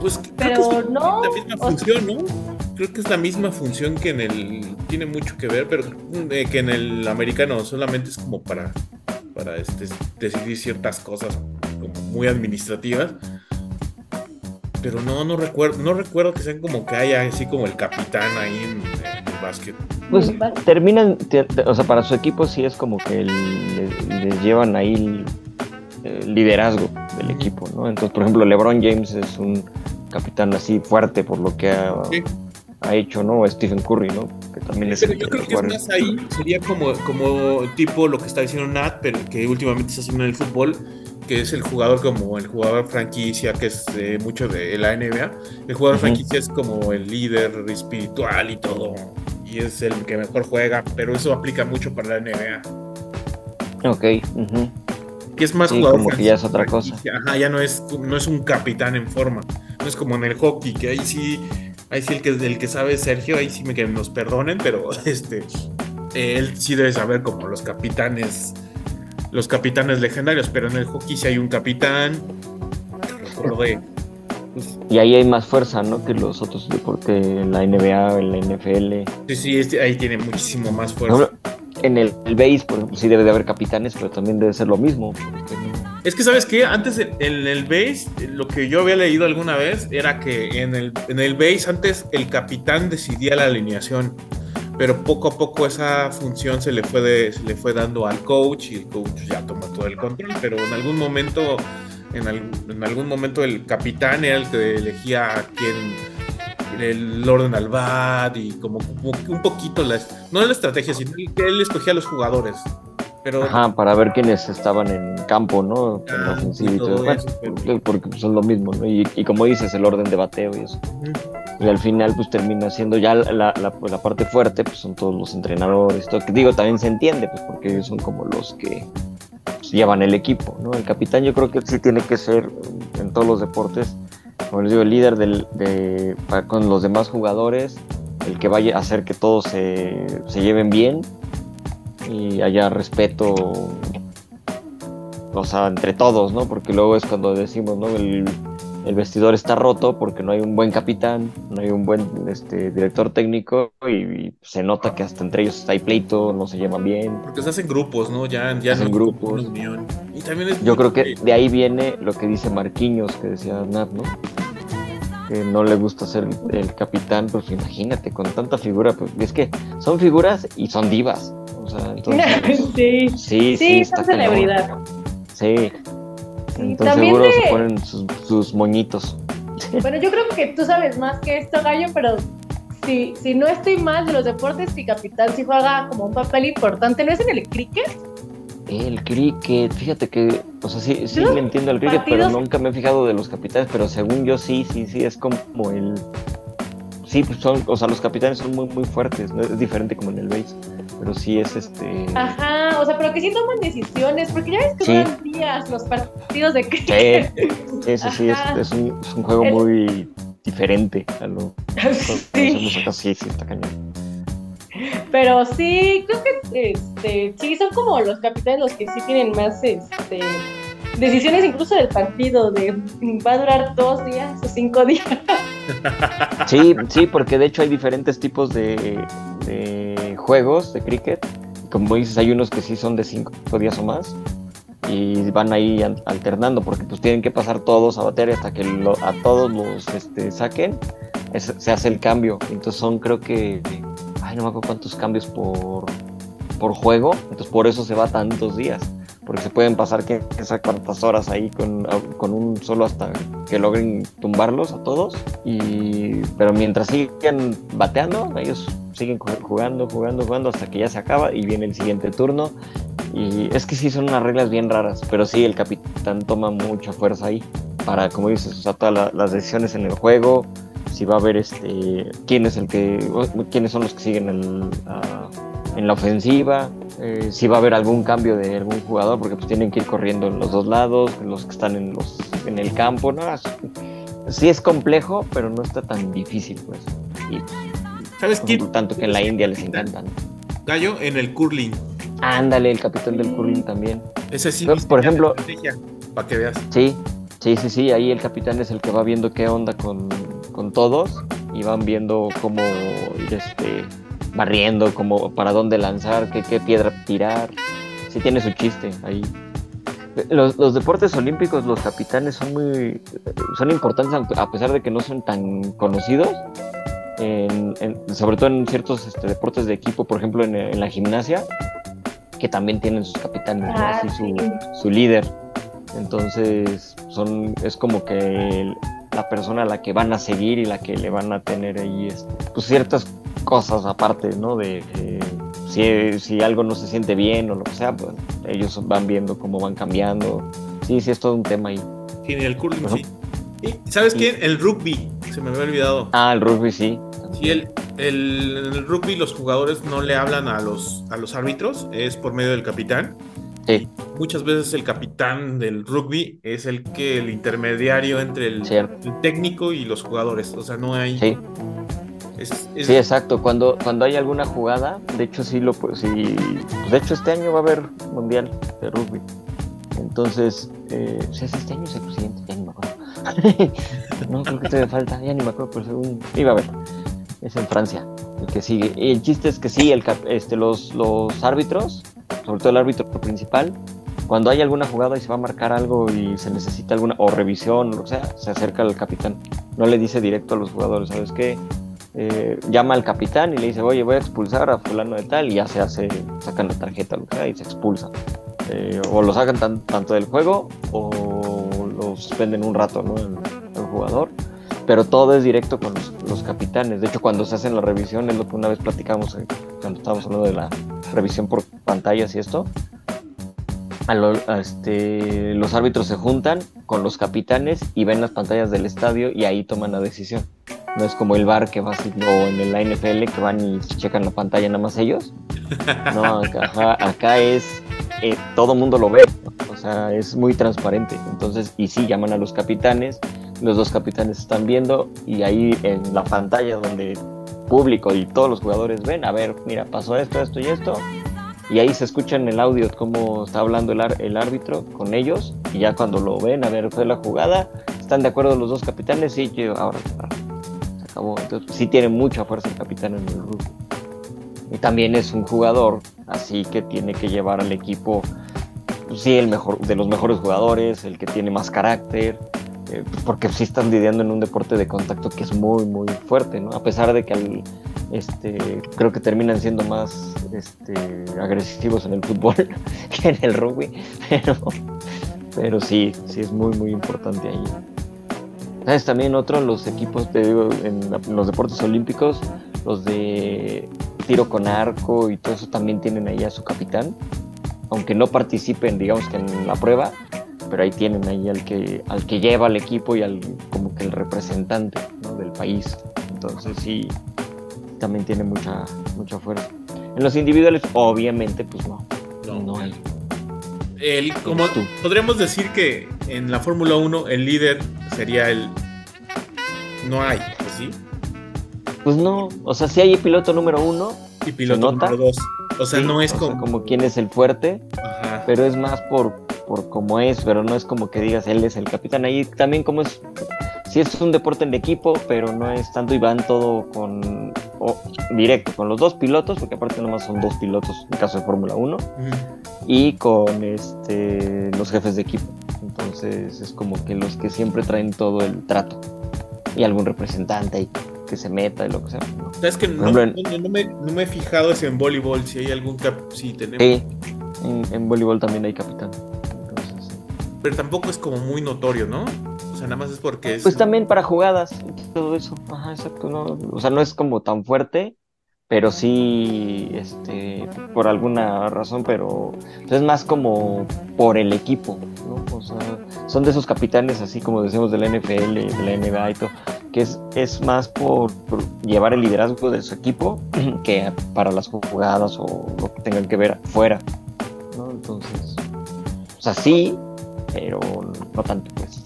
pues creo Pero que es no, la misma función, ¿no? Creo que es la misma función que en el. Tiene mucho que ver, pero eh, que en el americano solamente es como para, para este, decidir ciertas cosas como muy administrativas. Pero no, no recuerdo, no recuerdo que sean como que haya así como el capitán ahí en, básquet. Pues terminan, te- te- o sea, para su equipo sí es como que les llevan ahí el, el liderazgo del equipo, ¿no? Entonces, por ejemplo, LeBron James es un capitán así fuerte por lo que ha, Sí. ha hecho, ¿no? O Stephen Curry, ¿no? Que también es Pero el yo creo que es más ahí, sería como, como tipo lo que está diciendo Nat, pero que últimamente está haciendo en el fútbol, que es el jugador como el jugador franquicia, que es eh, mucho de la NBA. El jugador franquicia es como el líder espiritual y todo, y es el que mejor juega, pero eso aplica mucho para la NBA. Ok. Que es más Sí, jugador como que ya es otra cosa. Ajá, ya no es, no es un capitán en forma. No es como en el hockey, que ahí sí, ahí sí el que, el que sabe es Sergio, ahí sí me que nos perdonen, pero este él sí debe saber como los capitanes, los capitanes legendarios, pero en el hockey sí hay un capitán. recordé, Y ahí hay más fuerza, ¿no? Que los otros deportes, en la NBA, en la NFL. sí, sí, este- ahí tiene muchísimo más fuerza. en el, el base, por ejemplo, sí debe de haber capitanes, pero también debe ser lo mismo. Es que, ¿sabes qué? Antes en, en el base, lo que yo había leído alguna vez era que en el, en el base antes el capitán decidía la alineación, pero poco a poco esa función se le fue, de- se le fue dando al coach y el coach ya toma todo el control, pero en algún momento, en, al- en algún momento el capitán era el que elegía a quién el orden al bat y como, un poquito las, no la estrategia, sino que él escogía a los jugadores. Pero Ajá, para ver quiénes estaban en campo, ¿no? La Ah, ofensiva y todo. eso, pero- porque, pues, son lo mismo, ¿no? Y, y como dices, el orden de bateo y eso. Y al final, pues termina siendo ya la, la, la- la parte fuerte, pues son todos los entrenadores. Todo, que digo, también se entiende, pues porque ellos son como los que pues, llevan el equipo, ¿no? El capitán, yo creo que sí tiene que ser en todos los deportes, como les digo, el líder de, con los demás jugadores, el que vaya a hacer que todos se, se lleven bien y haya respeto, o sea, entre todos, ¿no? Porque luego es cuando decimos, ¿no? El, el vestidor está roto porque no hay un buen capitán, no hay un buen este, director técnico y, y se nota que hasta entre ellos hay pleito, no se llevan bien. Porque se hacen grupos, ¿no? Ya, ya Hacen no grupos. unión. Y también es Yo creo que de ahí viene lo que dice Marquinhos, que decía Nat, ¿no? Que no le gusta ser el capitán, pues imagínate, con tanta figura, pues es que son figuras y son divas. O sea, entonces, sí. sí, sí, Sí, son celebridad. Sí. Sí, Entonces también seguro de- se ponen sus, sus moñitos. Bueno, yo creo que tú sabes más que esto, Gallo, pero si, si no estoy mal de los deportes, si Capitán sí juega como un papel importante, ¿no es en el cricket? El cricket, fíjate que, o sea, sí, sí le entiendo el cricket, pero nunca me he fijado de los capitanes, pero según yo sí, sí, sí, es como el... Sí, pues son, o sea, los capitanes son muy, muy fuertes, ¿no? es diferente como en el base, pero sí es este... Ajá, o sea, pero que sí toman decisiones, porque ya ves que Sí. duran días los partidos de cricket. sí, sí, sí, es, es un, es un juego muy diferente a lo que Sí. sí, sí, está cañón. Pero sí, creo que este, sí, son como los capitanes los que sí tienen más este, decisiones incluso del partido, de va a durar dos días o cinco días. Sí, sí, porque de hecho hay diferentes tipos de, juegos de cricket. Como dices, hay unos que sí son de cinco días o más y van ahí an- alternando porque pues tienen que pasar todos a bater hasta que lo- a todos los este, saquen. se hace el cambio. Entonces son creo que, ay, no me acuerdo cuántos cambios por, por juego. Entonces por eso se va tantos días. Porque se pueden pasar que esas cuantas horas ahí con, con un solo hasta que logren tumbarlos a todos. Y, pero mientras siguen bateando, ellos siguen ju- jugando, jugando, jugando hasta que ya se acaba y viene el siguiente turno. Y es que sí son unas reglas bien raras, pero sí el capitán toma mucha fuerza ahí para, como dices, o todas la- las decisiones en el juego, si va a haber este, quién es el que, quiénes son los que siguen el, ah, en la ofensiva, eh, si va a haber algún cambio de algún jugador, porque pues tienen que ir corriendo en los dos lados, los que están en los en el campo, ¿no? Es- Sí es complejo, pero no está tan difícil, pues. Y ¿Sabes ejemplo, tanto que en la India les encantan. Gallo en el curling. Ándale, el capitán del curling también. Ese sí, Pero, por ejemplo- para que veas. Sí, sí, sí, sí, ahí el capitán es el que va viendo qué onda con, con todos y van viendo cómo ir este, barriendo, cómo, para dónde lanzar, qué, qué piedra tirar. Sí tiene su chiste ahí. Los, los deportes olímpicos, los capitanes son muy son importantes a pesar de que no son tan conocidos. en- en- sobre todo en ciertos este, deportes de equipo, por ejemplo en, en la gimnasia, que también tienen sus capitanes, ¿no? Ah, Así su, su líder. Entonces, son, es como que el- la persona a la que van a seguir y la que le van a tener ahí este, pues ciertas cosas aparte, ¿no? De eh, si, si algo no se siente bien o lo que sea, pues ellos van viendo cómo van cambiando. Sí, sí, es todo un tema ahí. Sí, en el curling, sí. Y, ¿Sabes quién? El rugby. Se me había olvidado. Ah, el rugby sí. Sí, el, el, rugby los jugadores no le hablan a los, a los árbitros, es por medio del capitán. Sí, Muchas veces el capitán del rugby es el que el intermediario entre el, el técnico y los jugadores. O sea, no hay. Sí. Sí, exacto. Cuando, cuando hay alguna jugada, de hecho sí lo pues de hecho este año va a haber mundial de rugby. Entonces, eh, si es este año es el siguiente, ya ni me acuerdo. no, creo que todavía falta, ya ni me acuerdo, pero según iba a haber. Es en Francia, el que el chiste es que sí, el, este, los, los árbitros, sobre todo el árbitro principal, cuando hay alguna jugada y se va a marcar algo y se necesita alguna, o revisión, o sea, se acerca al capitán. No le dice directo a los jugadores, ¿sabes qué? Eh, llama al capitán y le dice, oye, voy a expulsar a fulano de tal, y ya se hace, sacan la tarjeta lo que y se expulsa. Eh, o lo sacan tan- tanto del juego o lo suspenden un rato, ¿no? El, jugador. Pero todo es directo con los, capitanes. De hecho, cuando se hacen las revisiones, lo que una vez platicamos eh, cuando estábamos hablando de la revisión por pantallas y esto, este, los árbitros se juntan con los capitanes y ven las pantallas del estadio y ahí toman la decisión. No es como el bar que va así, o en la NFL que van y checan la pantalla nada más ellos. No, acá, es eh, todo mundo lo ve, o sea, es muy transparente. Entonces, y sí, llaman a los capitanes, los dos capitanes están viendo y ahí en la pantalla donde público y todos los jugadores ven, a ver, mira, pasó esto, esto y esto. Y ahí se escucha en el audio cómo está hablando el, el árbitro con ellos. Y ya cuando lo ven, a ver, fue la jugada. ¿Están de acuerdo los dos capitanes? Sí, yo, ahora, ahora, Entonces, sí tiene mucha fuerza el capitán en el rugby. Y también es un jugador, así que tiene que llevar al equipo, pues, sí, el mejor, de los mejores jugadores, el que tiene más carácter, eh, pues, porque sí están lidiando en un deporte de contacto que es muy, muy fuerte, ¿no? A pesar de que al- este, creo que terminan siendo más este, agresivos en el fútbol que en el rugby, pero, pero sí, sí es muy, muy importante ahí. ¿Sabes? También otro, los equipos, te digo, en, la- en los deportes olímpicos, los de tiro con arco y todo eso también tienen ahí a su capitán, aunque no participen, digamos que en la prueba, pero ahí tienen ahí al que, al que lleva al equipo y al como que el representante ¿no? del país. Entonces sí, también tiene mucha, mucha fuerza. En los individuales, obviamente, pues no, No. no hay. El, como Tú. podríamos decir que en la Fórmula 1 el líder sería el. No hay, pues sí. Pues no, o sea, sí hay piloto número uno, Y piloto número 2. O sea, sí, no es o sea, como. como quién es el fuerte, Ajá. pero es más por, por cómo es, pero no es como que digas él es el capitán. Ahí también como es, sí es un deporte en equipo, pero no es tanto y van todo con o, directo, con los dos pilotos, porque aparte nomás son dos pilotos en caso de Fórmula 1, Ujú. y con este los jefes de equipo. Entonces es como que los que siempre traen todo el trato. Y algún representante ahí que se meta y lo que sea. ¿no? ¿Sabes que no, ejemplo, en- no- no me, no me he fijado si en voleibol, si hay algún cap. Si tenemos. Sí, en, en voleibol también hay capitán. Entonces. Pero tampoco es como muy notorio, ¿no? O sea, nada más es porque es. Pues también para jugadas y todo eso. Ajá, exacto. No, o sea, no es como tan fuerte, pero sí, este, por alguna razón, pero es más como por el equipo, ¿no? O sea, son de esos capitanes, así como decimos de la NFL, de la NBA y todo, que es, es más por, por llevar el liderazgo de su equipo que para las jugadas o lo que tengan que ver fuera, ¿no? Entonces, o sea, sí, pero no tanto, pues.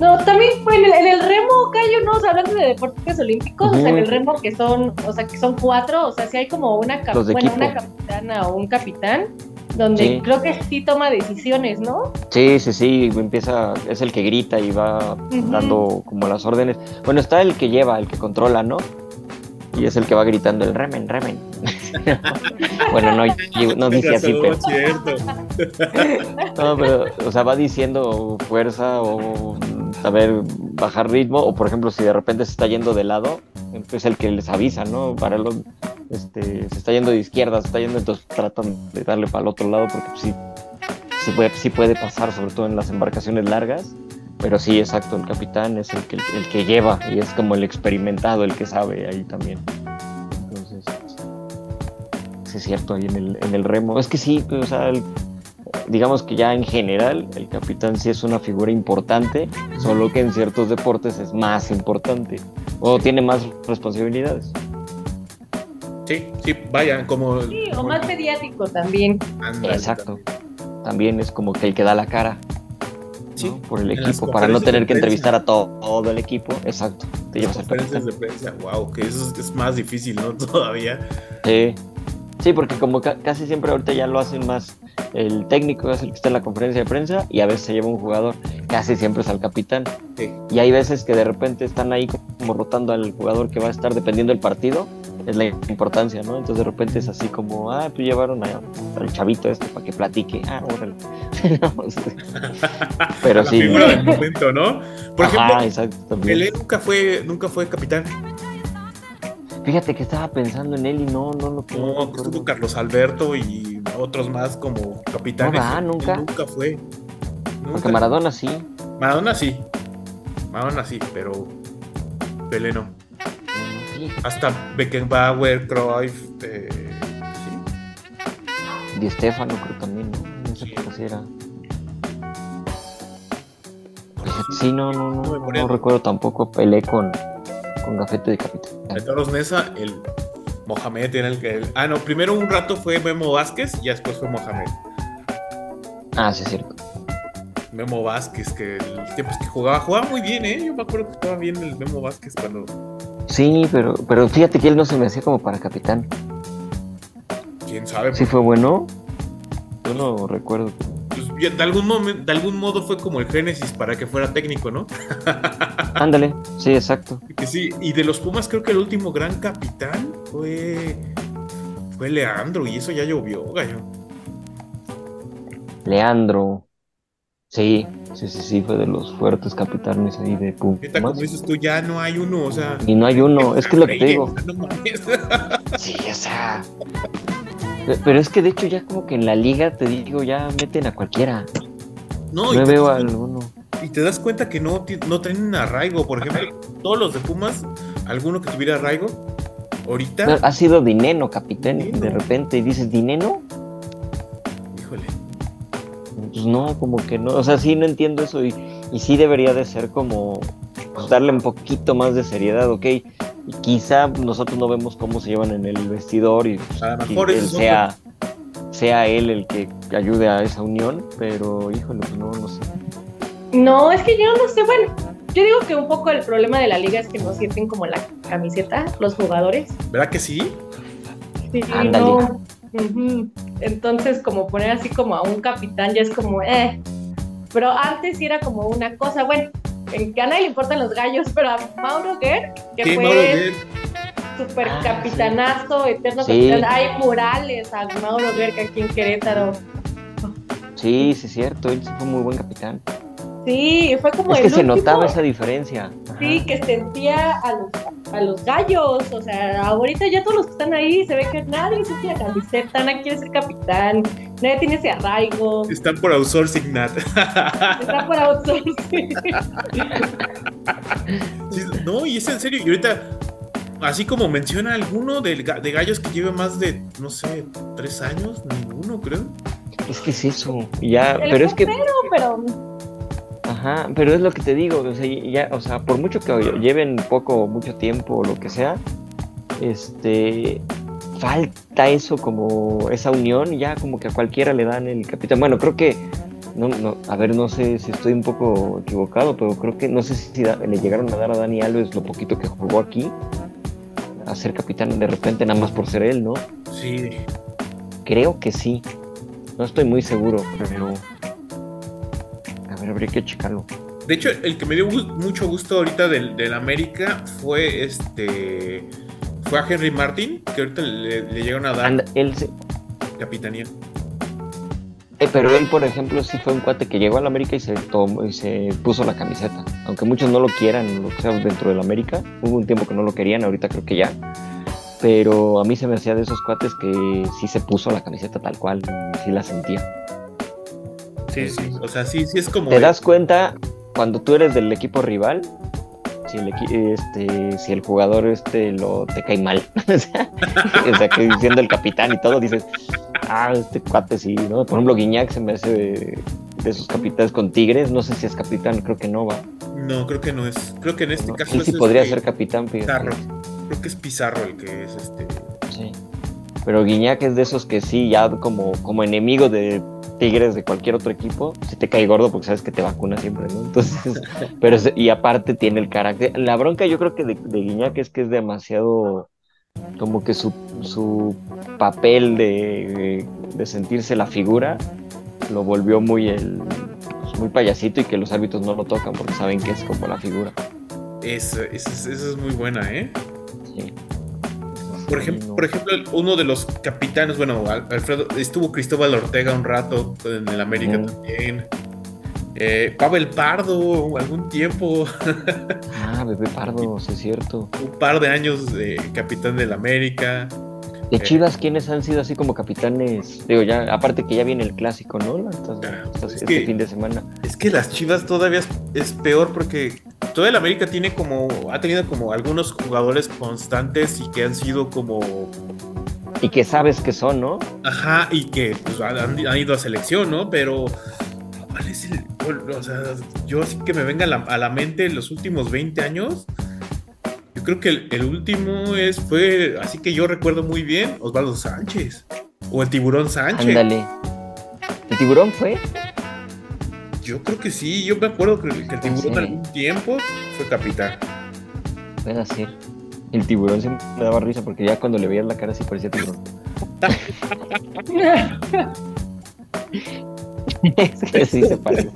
No, también fue en el, en el remo, Cayo, no, o sea, hablando de deportes olímpicos, o sea, en el remo que son, o sea, que son cuatro, o sea, si hay como una, cap- bueno, una capitana o un capitán, donde Sí. creo que sí toma decisiones, ¿no? Sí, sí, sí, empieza, es el que grita y va dando como las órdenes. Bueno, está el que lleva, el que controla, ¿no? Y es el que va gritando el remen, remen. bueno, no, no dice así, pero, cierto. no, pero, o sea, va diciendo fuerza o saber bajar ritmo, o por ejemplo, si de repente se está yendo de lado, es el que les avisa, ¿no? Para los, este, se está yendo de izquierda, se está yendo, entonces tratan de darle para el otro lado porque sí, sí puede, sí puede pasar, sobre todo en las embarcaciones largas. Pero sí, exacto, el capitán es el que, el que lleva y es como el experimentado, el que sabe ahí también. Entonces, sí es cierto, ahí en el, en el remo. Es que sí, o sea, el- digamos que ya en general el capitán sí es una figura importante, solo que en ciertos deportes es más importante o tiene más responsabilidades. Sí, sí, vayan, como. Sí, o más mediático también. Ándale, Exacto. También es como que el que da la cara Sí, ¿no? por el equipo, para no tener que prensa. entrevistar a todo, todo el equipo. Exacto. Te Las llevas conferencias de prensa, wow, que eso es, es más difícil, ¿no? Todavía. Sí. Sí, porque como ca- casi siempre ahorita ya lo hacen más el técnico es el que está en la conferencia de prensa y a veces se lleva un jugador, casi siempre es al capitán. Sí. Y hay veces que de repente están ahí como rotando al jugador que va a estar dependiendo del partido, es la importancia, ¿no? Entonces de repente es así como, ah, pues llevaron a- al chavito este para que platique, ah, órale. No, sí. Pero la sí. figura del momento, ¿no? Por Ajá, ejemplo, exacto. Pelé nunca fue, nunca fue capitán. Fíjate que estaba pensando en él y no, no lo No, recuerdo. estuvo Carlos Alberto y otros más como capitanes. No va, Él nunca. Nunca fue. Porque Nunca. Maradona sí. Maradona sí. Maradona sí, pero Pelé no. No, no, sí. Hasta Beckenbauer, Cruyff, eh, sí. Di Stefano creo también, ¿no? No sé Sí. qué si era. Sí, no, no, no, No no, no recuerdo tampoco Pelé con, con gafete de capitán. De Carlos Mesa, el Mohamed era el que. ah, no, primero un rato fue Memo Vázquez y después fue Mohamed. Ah, sí, es cierto. Memo Vázquez, que el tiempo es que jugaba, jugaba muy bien, ¿eh? Yo me acuerdo que estaba bien el Memo Vázquez cuando. Sí, pero, pero fíjate que él no se me hacía como para capitán. Quién sabe, Sí fue bueno. Yo no recuerdo. De, algún momento, de algún modo fue como el Génesis para que fuera técnico, ¿no? Ándale, sí, exacto. Sí, y de los Pumas creo que el último gran capitán fue. Fue Leandro, y eso ya llovió, gallo. Leandro. Sí, sí, sí, sí, fue de los fuertes capitanes ahí de Neta, como Pumas. dices tú, ya no hay uno, o sea. Y no hay uno, es que lo que te digo. Sí, o sea. Pe- Pero es que de hecho ya como que en la liga, te digo, ya meten a cualquiera. No, No veo a alguno. y te das cuenta que no, no tienen arraigo. Por ejemplo, todos los de Pumas, alguno que tuviera arraigo, ahorita, No, Ha sido Dineno, capitán, Dineno. de repente, y dices, ¿Dineno? híjole. Pues no, como que no. O sea, sí, no entiendo eso. Y, y sí debería de ser como pues, darle un poquito más de seriedad, ¿ok? Y quizá nosotros no vemos cómo se llevan en el vestidor y pues, A lo y mejor él ese es sea, sea él el que ayude a esa unión, pero híjole, pues no, no sé. No, es que yo no sé, bueno, yo digo que un poco el problema de la liga es que no sienten como la camiseta los jugadores. ¿Verdad que sí? Sí, Ándale. no. Entonces, como poner así como a un capitán ya es como, eh. Pero antes sí era como una cosa, bueno, en que a nadie le importan los gallos, pero a Mauro Guerr, que Sí, fue super Ah, capitanazo, eterno Sí. capitán. Hay murales a Mauro Guerr que aquí en Querétaro. Sí, sí es cierto, él sí fue muy buen capitán. Sí, fue como Es el que se notaba esa diferencia. Ajá. Sí, que sentía a los, a los gallos. O sea, ahorita ya todos los que están ahí se ve que nadie siente la camiseta, nadie quiere ser capitán, nadie tiene ese arraigo. Están por outsourcing, Nat. Está por outsourcing. Sí, no, y es en serio. Y ahorita, así como menciona alguno de, de gallos que lleve más de, no sé, tres años, ninguno, creo. Es que es eso. Ya, El pero es que pero Ajá, pero es lo que te digo, o sea, ya, o sea, por mucho que lleven poco mucho tiempo o lo que sea, este falta eso como esa unión, y ya como que a cualquiera le dan el capitán. Bueno, creo que no, no, a ver, no sé si estoy un poco equivocado, pero creo que no sé si da- le llegaron a dar a Dani Alves lo poquito que jugó aquí a ser capitán de repente nada más por ser él, ¿no? Sí. Creo que sí. No estoy muy seguro, pero habría que checarlo. De hecho, el que me dio mucho gusto ahorita del, del América fue este. Fue a Henry Martin, que ahorita le, le llegaron a dar él se- capitanía. eh, pero él, por ejemplo, sí fue un cuate que llegó al América y se tomó y se puso la camiseta. Aunque muchos no lo quieran, lo que sea dentro del América. Hubo un tiempo que no lo querían, ahorita creo que ya. Pero a mí se me hacía de esos cuates que sí se puso la camiseta tal cual, sí la sentía. Sí, sí. O sea, sí, sí es como. ¿Te das cuenta cuando tú eres del equipo rival? Si el, equi- este, si el jugador este lo te cae mal. o, sea, que siendo el capitán y todo, dices, ah, este cuate sí, ¿no? Por ejemplo, Guiñac se me hace de, de esos capitanes con Tigres. No sé si es capitán, creo que no va. No, creo que no es. Creo que en este ¿no? caso es sí podría este, ser capitán, fíjate. Pizarro. Creo que es Pizarro el que es este. Sí. Pero Guiñac es de esos que sí, ya como, como enemigo de Tigres de cualquier otro equipo, si te cae gordo porque sabes que te vacuna siempre, ¿no? Entonces, pero y aparte tiene el carácter. La bronca yo creo que de, de Guiñac es que es demasiado como que su, su papel de, de sentirse la figura lo volvió muy el pues, muy payasito y que los árbitros no lo tocan porque saben que es como la figura. Esa esa es, esa es muy buena, ¿eh? Sí. Por ejemplo, por ejemplo, uno de los capitanes, bueno, Al- Alfredo, estuvo Cristóbal Ortega un rato en el América también. Eh, Pavel Pardo, algún tiempo, Ah, bebé pardo, sí es cierto. un par de años de capitán del América. De Chivas, ¿quiénes han sido así como capitanes? Digo, ya, aparte que ya viene el clásico, ¿no? Ah, es este que- fin de semana. Es que las Chivas todavía es, es peor porque toda el América tiene como, ha tenido como algunos jugadores constantes y que han sido como, Y que sabes que son, ¿no? ajá, y que pues, han, han ido a selección, ¿no? Pero, ¿cuál es el, o sea, yo sí que me venga a la, a la mente los últimos 20 años. Yo creo que el, el último es, fue, así que yo recuerdo muy bien, Osvaldo Sánchez. O el Tiburón Sánchez. Ándale. ¿El tiburón fue? Yo creo que sí, yo me acuerdo que, que el Tiburón Sí. algún tiempo fue capitán. Puede ser. El tiburón siempre me daba risa porque ya cuando le veías la cara sí parecía tiburón. es que sí se parece.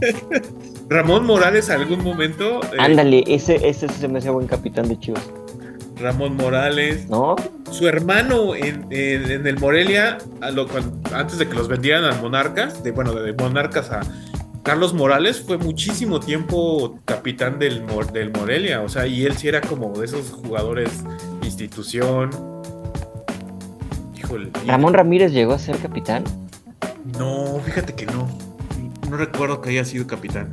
Ramón Morales algún momento. eh, Ándale, ese, ese se me hacía buen capitán de Chivas. Ramón Morales. ¿No? Su hermano en, en- en el Morelia, a lo- cuan- antes de que los vendieran a Monarcas, de, bueno, de Monarcas a Carlos Morales, fue muchísimo tiempo capitán del, del Morelia. O sea, y él sí era como de esos jugadores de institución. Híjole. Ramón Ramírez llegó a ser capitán. No, fíjate que no. No recuerdo que haya sido capitán.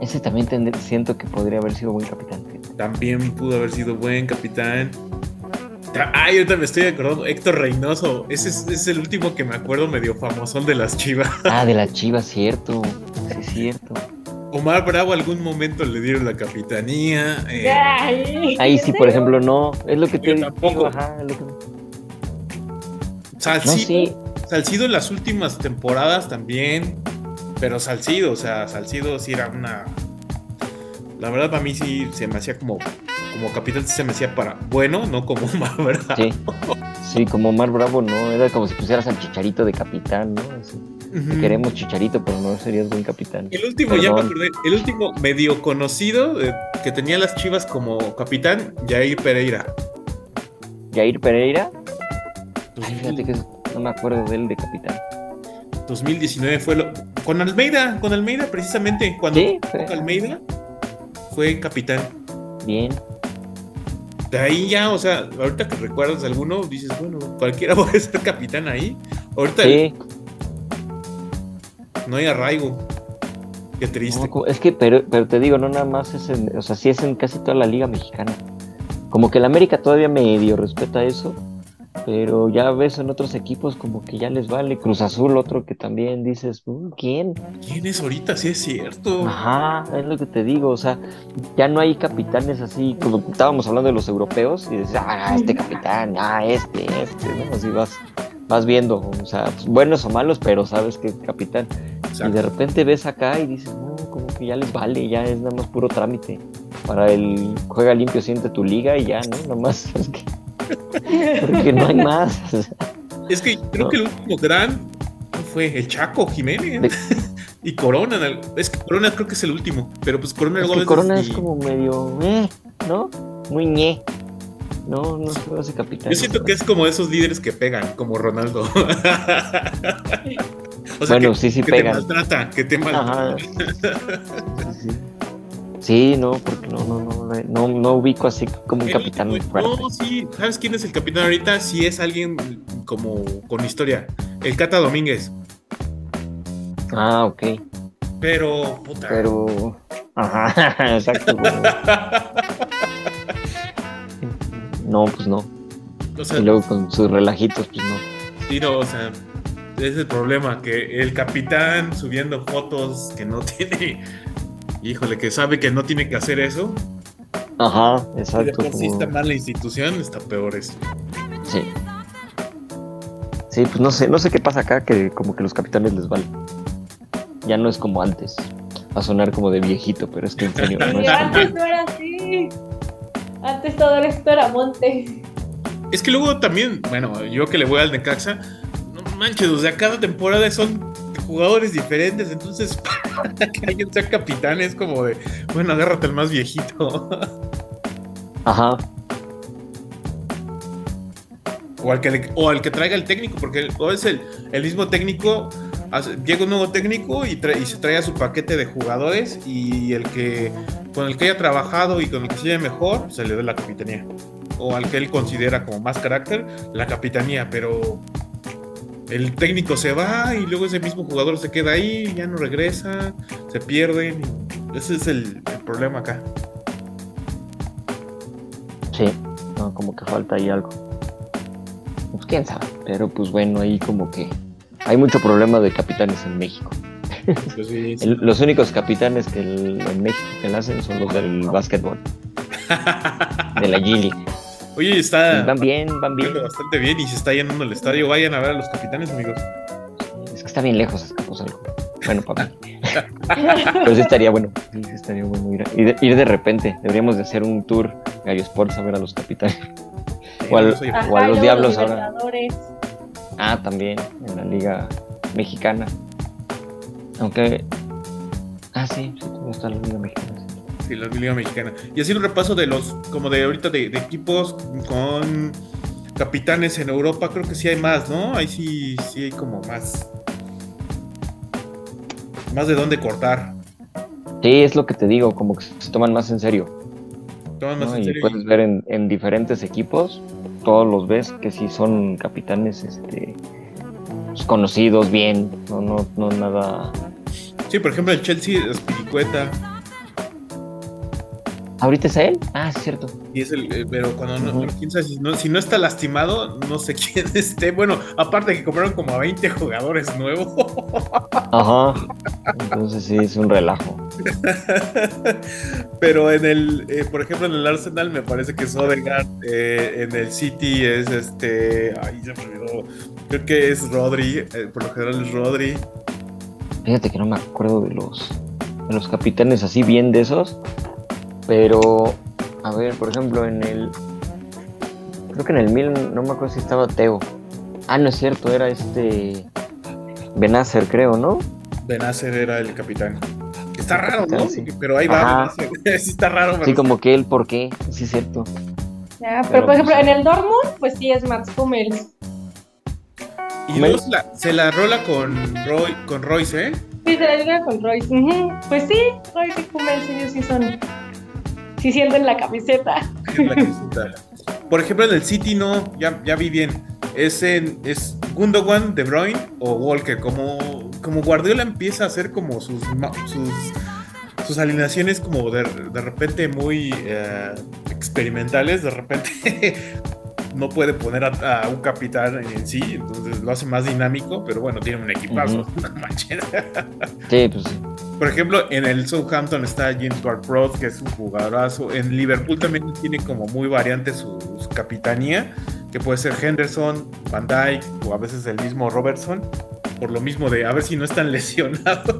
Ese también siento que podría haber sido buen capitán. También pudo haber sido buen capitán. Ta- Ay, ahorita me estoy acordando. Héctor Reynoso. Ese es, es el último que me acuerdo medio famosón de las chivas. Ah, de la Chivas, cierto. Sí, cierto. Omar Bravo algún momento le dieron la capitanía. eh, Ay, Ahí sí, por ejemplo, no. Es lo que Yo digo. tampoco. Ajá, es lo que- No, Salcido, sí. Salcido en las últimas temporadas también. Pero Salcido, o sea, Salcido sí era una. La verdad, para mí sí se me hacía como. Como capitán sí se me hacía para bueno, no como Omar Bravo. Sí. Sí, como Omar Bravo, ¿no? Era como si pusieras al Chicharito de capitán, ¿no? Así, te queremos Chicharito, pero no serías buen capitán. El último, ya me acordé, el último medio conocido eh, que tenía las chivas como capitán, Jair Pereira. Jair Pereira. Ay, 2000- fíjate que no me acuerdo de él de capitán. 2019 fue lo. Con Almeida, con Almeida, precisamente. Cuando Sí. Almeida fue capitán. Bien. De ahí ya, o sea, ahorita que recuerdas alguno, dices, bueno, cualquiera puede ser capitán ahí. Ahorita Sí. no hay arraigo. Qué triste. No, es que, pero, pero te digo, no nada más es en, o sea, sí es en casi toda la liga mexicana. Como que el América todavía medio respeta eso, pero ya ves en otros equipos como que ya les vale. Cruz Azul, otro que también dices, "Mm, ¿quién? ¿Quién es ahorita? Sí es cierto. Ajá, es lo que te digo, o sea, ya no hay capitanes así, como estábamos hablando de los europeos, y dices, ah, este capitán, ah, este, este, ¿no? Así vas, vas viendo, o sea, pues, buenos o malos, pero sabes que es capitán. Y de repente ves acá y dices, no, como que ya les vale, ya es nada más puro trámite. Para el juega limpio, siente tu liga y ya, ¿no? Nada más. Es que, porque no hay más. Es que creo No. que el último gran fue el Chaco Jiménez. De- y Corona. Es que Corona creo que es el último. Pero pues Corona Es que Corona es como medio, eh, ¿no? Muy ñe. No, no se hace capitán. Yo siento que es como esos líderes que pegan, como Ronaldo. o Bueno, que, sí, sí que pegan. te maltrata, que te maltrata. Ajá. Sí, sí. Sí, no, porque no, no, no, no, no ubico así como un capitán fuerte. No, sí, ¿sabes quién es el capitán ahorita? Sí es alguien como con historia. El Cata Domínguez. Ah, ok. Pero, puta. Pero. Ajá, exacto. No, pues no. o sea, Y luego con sus relajitos, pues no. sí, no, o sea, ese es el problema, que el capitán subiendo fotos que no tiene, híjole, que sabe que no tiene que hacer eso, Ajá, y exacto. por como- está mal la institución, está peor eso. Sí. Sí, pues no sé, no sé qué pasa acá, que como que los capitanes les vale. Ya no es como antes. Va a sonar como de viejito, pero es que en serio, no Y es antes no era así. Antes todo esto era monte. Es que luego también, bueno, yo que le voy al Necaxa, no manches, o sea, cada temporada son jugadores diferentes, entonces que alguien sea capitán es como de, bueno, agárrate al más viejito. Ajá, O al que, le- o al que traiga el técnico, porque o es el, el mismo técnico, hace- llega un nuevo técnico y, trae- y se trae a su paquete de jugadores y el que con el que haya trabajado y con el que se lleve mejor, se le da la capitanía. O al que él considera como más carácter, la capitanía, pero el técnico se va y luego ese mismo jugador se queda ahí, ya no regresa, se pierden. Ese es el, el problema acá. sí. No, como que falta ahí algo. Pues quién sabe. Pero pues bueno, ahí como que hay mucho problema de capitanes en México. Pues sí, sí. El- los únicos capitanes que el- en México que la hacen son los del básquetbol, de la G League. Oye, Y está Van bien, van bien. bastante bien y se está llenando el estadio. Vayan a ver a los capitanes, amigos. Es que está bien lejos Azcapotzalco. Bueno, mí. Pero sí estaría bueno. Sí, sí estaría bueno ir, a- ir, ir de repente. Deberíamos de hacer un tour Gallo Sports a ver a los capitanes. O al- a los Diablos ahora. Ah, también en la liga mexicana. Aunque... Ah, sí, sí, está la liga mexicana. Sí, la Liga Mexicana. Y así un repaso de los, como de ahorita, de, de equipos con capitanes en Europa, creo que sí hay más, ¿no? Ahí sí, sí hay como más. Más de dónde cortar. Sí, es lo que te digo, como que se toman más en serio. Toman más ¿no? en Y serio. puedes ver en, en diferentes equipos, todos los ves que sí son capitanes este, pues, conocidos bien, no, no, no nada. Sí, por ejemplo, el Chelsea es Piricueta. ¿Ahorita es él? Ah, sí, es cierto. Y es el, eh, pero cuando no, Ujú. pero quién sabe si no, si no está lastimado, no sé quién esté. Bueno, aparte que compraron como a 20 jugadores nuevos. Ajá. Entonces sí, es un relajo. Pero en el, eh, por ejemplo, en el Arsenal me parece que es Odegaard, eh, en el City es este, ay, se me olvidó, creo que es Rodri, eh, por lo general es Rodri. Fíjate que no me acuerdo de los, de los capitanes así bien de esos. Pero, a ver, por ejemplo, en el. Creo que en el Milan, no me acuerdo si estaba Teo. Ah, no es cierto, era este. Benacer, creo, ¿no? Benacer era el capitán. Está raro, ¿no? Sí. Pero ahí va, sí está raro. Sí, pero- como que él, ¿por qué? Sí, es cierto. Ya, pero, Pero, por ejemplo, pues, en el Dortmund, pues sí es Mats Hummels. Y luego se la, se la rola con, Roy, con Royce, ¿eh? Sí, se la liga con Royce. Pues sí, Royce y Hummels, ellos sí son. Sí sienten la camiseta. La cita. Por ejemplo, en el City no, ya, ya vi bien. Es en es Gundogan, De Bruyne o Walker. Como, como Guardiola empieza a hacer como sus ma- sus, sus alineaciones como de, de repente muy eh, experimentales, de repente no puede poner a, a un capitán en sí, entonces lo hace más dinámico, pero bueno, tiene un equipazo. no manches. Sí, pues sí. Por ejemplo, en el Southampton está James Ward-Prowse, que es un jugadorazo. En Liverpool también tiene como muy variante su, su capitanía, que puede ser Henderson, Van Dyke o a veces el mismo Robertson. por lo mismo de a ver si no están lesionados.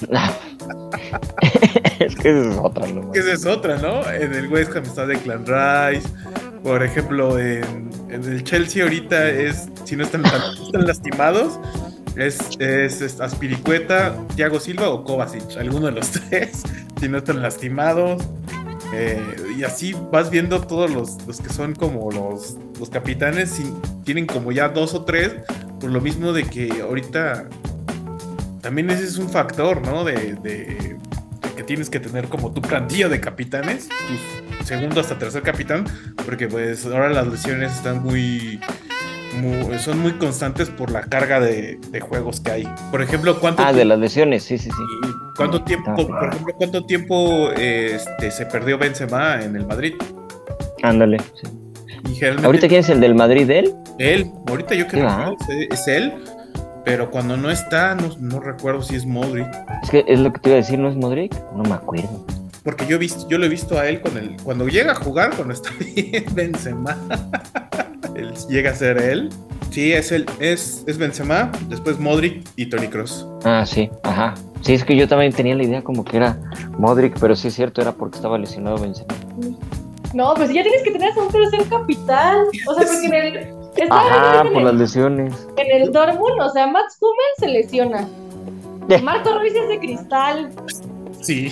es que esa es otra, ¿no? esa es otra, ¿no? En el West Ham está Declan Rice. Por ejemplo, en, en el Chelsea ahorita es, si no están, no están lastimados, es, es, Aspiricueta, Thiago Silva o Kovacic, alguno de los tres, si no están lastimados. Eh, y así vas viendo todos los, los que son como los, los capitanes, y tienen como ya dos o tres, por lo mismo de que ahorita también ese es un factor, ¿no? De, de- de que tienes que tener como tu plantilla de capitanes, tu segundo hasta tercer capitán, porque pues ahora las lesiones están muy, muy- son muy constantes por la carga de, de juegos que hay. Por ejemplo, ¿cuánto, Ah, de las lesiones, sí, sí, sí. cuánto tiempo, por ejemplo, cuánto tiempo este, se perdió Benzema en el Madrid? Ándale. sí. ¿Ahorita quién es el del Madrid? ¿Él? él, ahorita yo creo que es, es él, pero cuando no está, no, no recuerdo si es Modric. Es que es lo que te iba a decir, ¿no es Modric? No me acuerdo. Porque yo he visto, yo lo he visto a él con el, cuando llega a jugar, cuando está bien Benzema, él llega a ser él. Sí, es él, es, es Benzema, después Modric y Tony Cross. Ah, sí, ajá. Sí, es que yo también tenía la idea como que era Modric, pero sí es cierto, era porque estaba lesionado Benzema. No, pues ya tienes que tener a un tercer capitán. O sea, porque en el. Ajá, por las el, lesiones. en el Dortmund, o sea, Max Hummels se lesiona. Marco Ruiz es de cristal. Sí.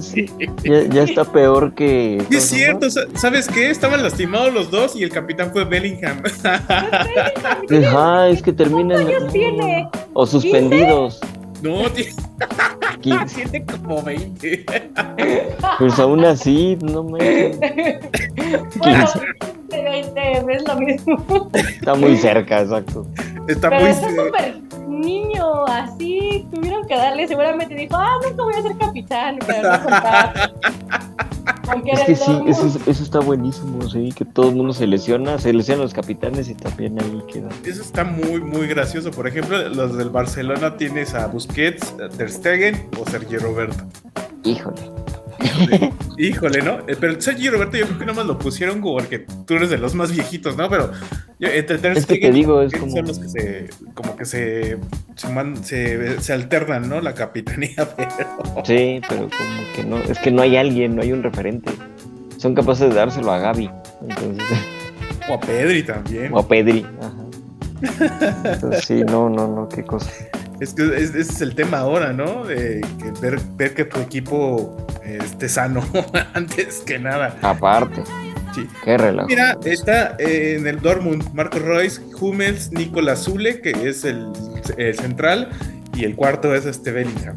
Sí. Ya, ya está peor que. Sí, es cierto, sa- ¿sabes qué? Estaban lastimados los dos y el capitán fue Bellingham. Ajá, es que terminan. ¿Cuántos años tiene? O suspendidos. no, tiene, 15. tiene como 20. Pues aún así, no me. Bueno, de 20, es lo mismo. Está muy cerca, exacto. Está Pero muy. está niño, así. Tuvieron que darle, seguramente dijo, ah, nunca voy a ser capitán, pero no contar. Es que sí, Dortmund. eso, es- eso está buenísimo, sí, que todo el mundo se lesiona, se lesionan los capitanes y también ahí queda. Eso está muy, muy gracioso. Por ejemplo, los del Barcelona tienes a Busquets, a Ter Stegen o Sergio Roberto. Híjole. Híjole, ¿no? Eh, Pero Sergio Roberto yo creo que nomás lo pusieron como porque tú eres de los más viejitos, ¿no? Pero yo, Es que te digo, es como- son los que se, como que se, se, man- se, se alternan, ¿no? La capitanía, pero... Sí, pero como que no, es que no hay alguien, no hay un referente. Son capaces de dárselo a Gaby, entonces, O a Pedri también. o a Pedri. Ajá. Entonces, sí, no, no, no, qué cosa. Es que es- ese es el tema ahora, ¿no? De que ver, ver que tu equipo esté sano antes que nada. Aparte, Sí. qué relajo. Mira, está eh, en el Dortmund Marco Royce, Hummels, Nicolás Zule, que es el, el central, y el cuarto es este Bellingham.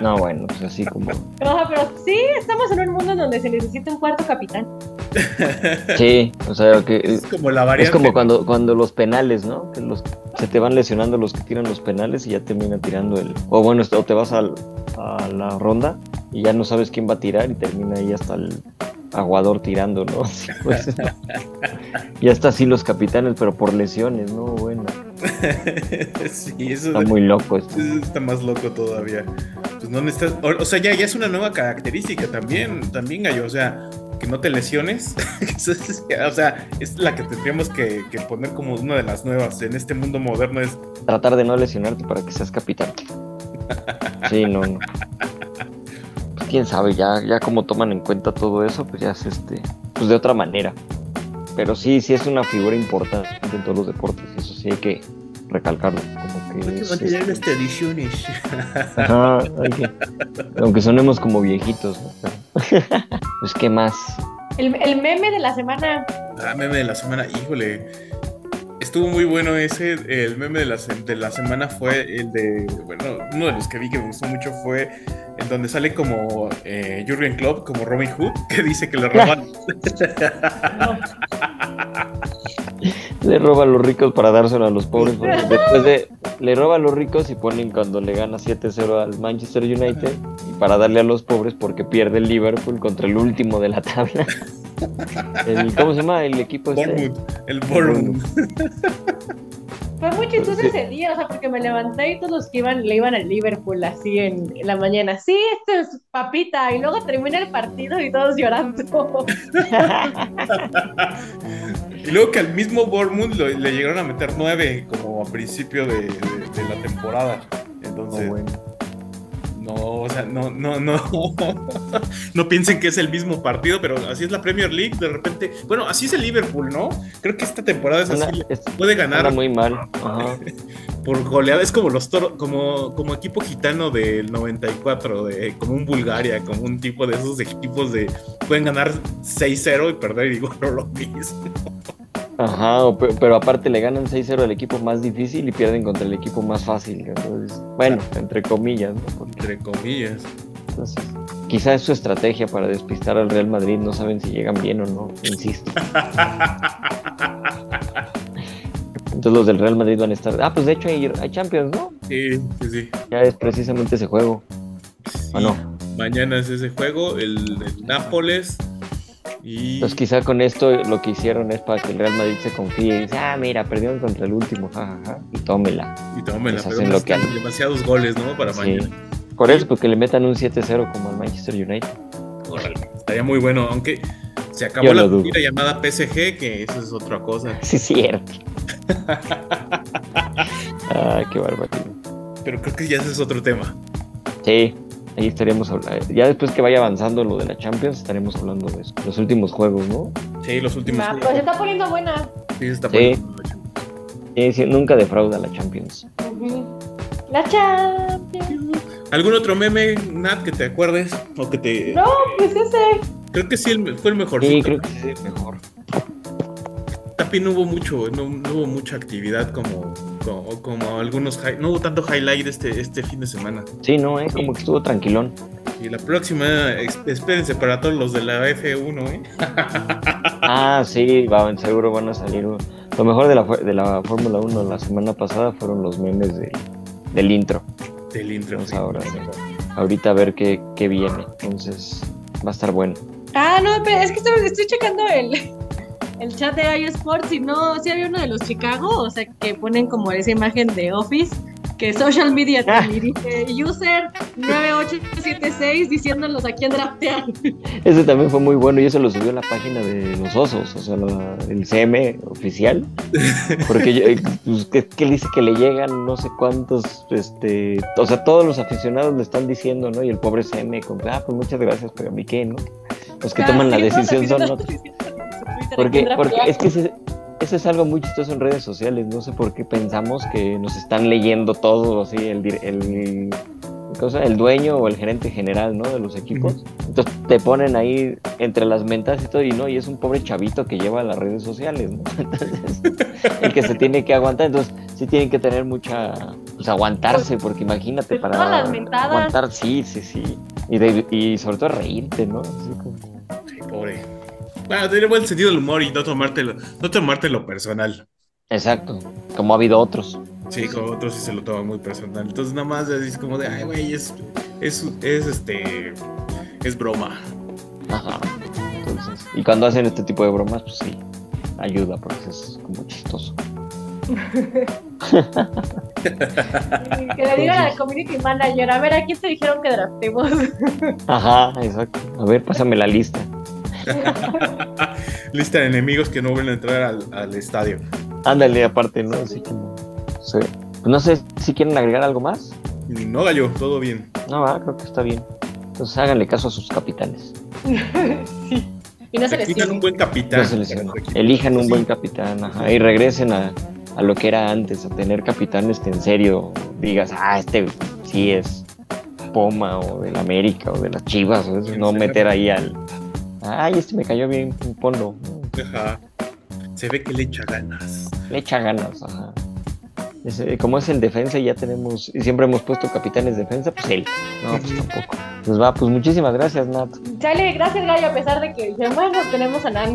No, bueno, pues así como. Ajá, pero sí, estamos en un mundo donde se necesita un cuarto capitán. Sí, o sea, que Es como la es variante. como cuando, cuando los penales, ¿no? Que los, se te van lesionando los que tiran los penales y ya termina tirando el. O bueno, o te vas al- a la ronda y ya no sabes quién va a tirar y termina ahí hasta el aguador tirando, ¿no? Sí, pues, ya está así los capitanes, pero por lesiones, ¿no? Bueno, sí, eso está muy loco esto. está más loco todavía. Pues no necesitas. O, o sea, ya, ya es una nueva característica también, también, gallo. O sea, que no te lesiones. O sea, es la que tendríamos que, que poner como una de las nuevas en este mundo moderno. Es Tratar de no lesionarte para que seas capitán. Sí, no, no. Pues quién sabe, ya, ya como toman en cuenta todo eso, pues ya es este, pues de otra manera. Pero sí, sí es una figura importante en todos los deportes, eso sí hay que recalcarlo. Como que es, este, tradiciones. ajá, hay que- aunque sonemos como viejitos, ¿no? Pues qué más. El, el meme de la semana. Ah, meme de la semana, híjole. Estuvo muy bueno ese. El meme de la, de la semana fue el de. Bueno, uno de los que vi que me gustó mucho fue en donde sale como eh, Jurgen Klopp, como Robin Hood, que dice que le roban. Le roba a los ricos para dárselo a los pobres. porque después de. Le roba a los ricos y ponen cuando le gana 7-0 al Manchester United. Y para darle a los pobres porque pierde el Liverpool contra el último de la tabla. El- ¿Cómo se llama el equipo este? Bournemouth, el Bournemouth. Fue muy chistoso Sí. ese día, o sea, porque me levanté y todos los que iban le iban al Liverpool así en, en la mañana. Sí, este es papita. Y luego termina el partido y todos llorando. Y luego que al mismo Bournemouth lo- le llegaron a meter nueve como a principio de, de- de la temporada. Entonces, No, bueno. No, o sea, no, no, no. no piensen que es el mismo partido, pero así es la Premier League. De repente, bueno, así es el Liverpool, ¿no? Creo que esta temporada es así. es- Puede ganar muy mal. Ajá. por goleada. Es como los toros, como, como equipo gitano del 94, de, como un Bulgaria, como un tipo de esos equipos de pueden ganar 6-0 y perder igual lo mismo. Ajá, pero aparte le ganan 6-0 al equipo más difícil y pierden contra el equipo más fácil. Entonces, bueno, entre comillas, ¿no? Entre comillas. entonces, quizá es su estrategia para despistar al Real Madrid. No saben si llegan bien o no, insisto. Entonces los del Real Madrid van a estar. Ah, pues de hecho hay, hay Champions, ¿no? Sí, sí, sí. Ya es precisamente ese juego. ¿O no? Mañana es ese juego, el, el Nápoles. Y Entonces quizá con esto lo que hicieron es para que el Real Madrid se confíe y dice, ah, mira, perdieron contra el último, jajaja, y tómela. y tómela, les pero lo que demasiados goles, ¿no? Para Sí. mañana. Por eso, porque le metan un 7-0 como al Manchester United. Órale, estaría muy bueno, aunque se acabó Yo la mentira llamada PSG, que eso es otra cosa. Sí, cierto. ah, qué barbaridad. Pero creo que ya ese es otro tema. Sí, ahí estaríamos hablando. Ya después que vaya avanzando lo de la Champions, estaremos hablando de eso. Los últimos juegos, ¿no? Sí, los últimos. Ma, pues se está poniendo buena. Sí, se está Sí. poniendo. Sí, sí, nunca defrauda la Champions. La Champions. ¿Algún otro meme, Nat, que te acuerdes? O que te. No, pues ese. Creo que sí el- fue el mejor. Sí, creo que sí es mejor. No hubo mucho, no, no hubo mucha actividad como, como, como algunos. No hubo tanto highlight este, este fin de semana. Sí, no, ¿eh? Como que estuvo tranquilón. Y la próxima, espérense para todos los de la F1, ¿eh? Ah, sí, va, seguro van a salir. Lo mejor de la, de la Fórmula 1 la semana pasada fueron los memes de- del intro. Del intro. Vamos ahora. Ahorita a ver qué, qué viene. Entonces, va a estar bueno. Ah, no, pero es que estoy, estoy checando el, el chat de iSports y no, sí había uno de los Chicago, o sea, que ponen como esa imagen de Office, que Social Media Ah. User 9876 diciéndonos a quién draftear. Ese también fue muy bueno y eso lo subió a la página de los osos, o sea, la- el CM oficial. Porque yo, eh, pues, que, que dice que le llegan no sé cuántos, este, o sea, todos los aficionados le están diciendo, ¿no? Y el pobre CM, con, ah, pues muchas gracias, pero a mí qué, ¿no? Los que Ah, toman la sí, decisión son otros. Porque, porque es que ese- eso es algo muy chistoso en redes sociales. No sé por qué pensamos que nos están leyendo todo, así, el, el, cosa, el dueño o el gerente general, ¿no? De los equipos. Entonces te ponen ahí entre las mentas y todo, y no, y es un pobre chavito que lleva las redes sociales, ¿no? Entonces, el que se tiene que aguantar. Entonces, sí tienen que tener mucha, pues aguantarse, porque imagínate Pues para todas las mentadas. aguantar, sí, sí, sí. Y, de- y sobre todo reírte, ¿no? Así como... Sí, pobre. Bueno, tener buen sentido del humor y no tomártelo, no tomártelo personal. Exacto, como ha habido otros. Sí, como otros sí se lo toman muy personal. Entonces nada más es como de, ay, güey, es, es, es este, es broma. Ajá. Entonces, y cuando hacen este tipo de bromas, pues sí, ayuda porque es como chistoso. Que le digan al community manager, a ver, ¿a quién te dijeron que draftemos? Ajá, exacto. A ver, pásame la lista. Lista de enemigos que no vuelven a entrar al, al estadio. Ándale, aparte, ¿no? Así como. sí. Pues no sé si quieren agregar algo más. No gallo, todo bien. No, ah, creo que está bien. Entonces háganle caso a sus capitanes. sí. Y no se les Necesitan un buen capitán. No. Elijan un buen capitán, ajá, y regresen a, a lo que era antes, a tener capitanes que en serio digas, ah, este sí es Poma o del América o de las Chivas, o eso, no meter ahí al, ay, este me cayó bien, ponlo. Ajá. Se ve que le echa ganas. Le echa ganas, ajá. Como es el defensa y ya tenemos, y siempre hemos puesto capitanes defensa, pues él. No, pues tampoco. Pues va, pues muchísimas gracias, Nat. Chale, gracias Gallo, a pesar de que dijeron, bueno, tenemos a Nan.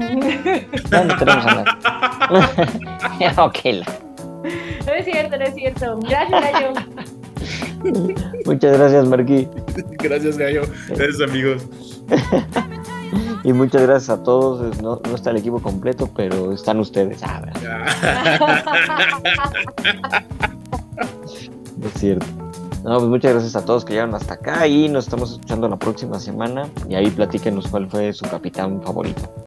Ya no tenemos a Nat. ok, la- No es cierto, no es cierto. Gracias Gallo. Muchas gracias, Marquí. Gracias, gallo. Gracias, amigos. Y muchas gracias a todos. No, no está el equipo completo, pero están ustedes. Ah, es cierto. No, pues muchas gracias a todos que llegaron hasta acá y nos estamos escuchando la próxima semana. Y ahí platíquenos cuál fue su capitán favorito.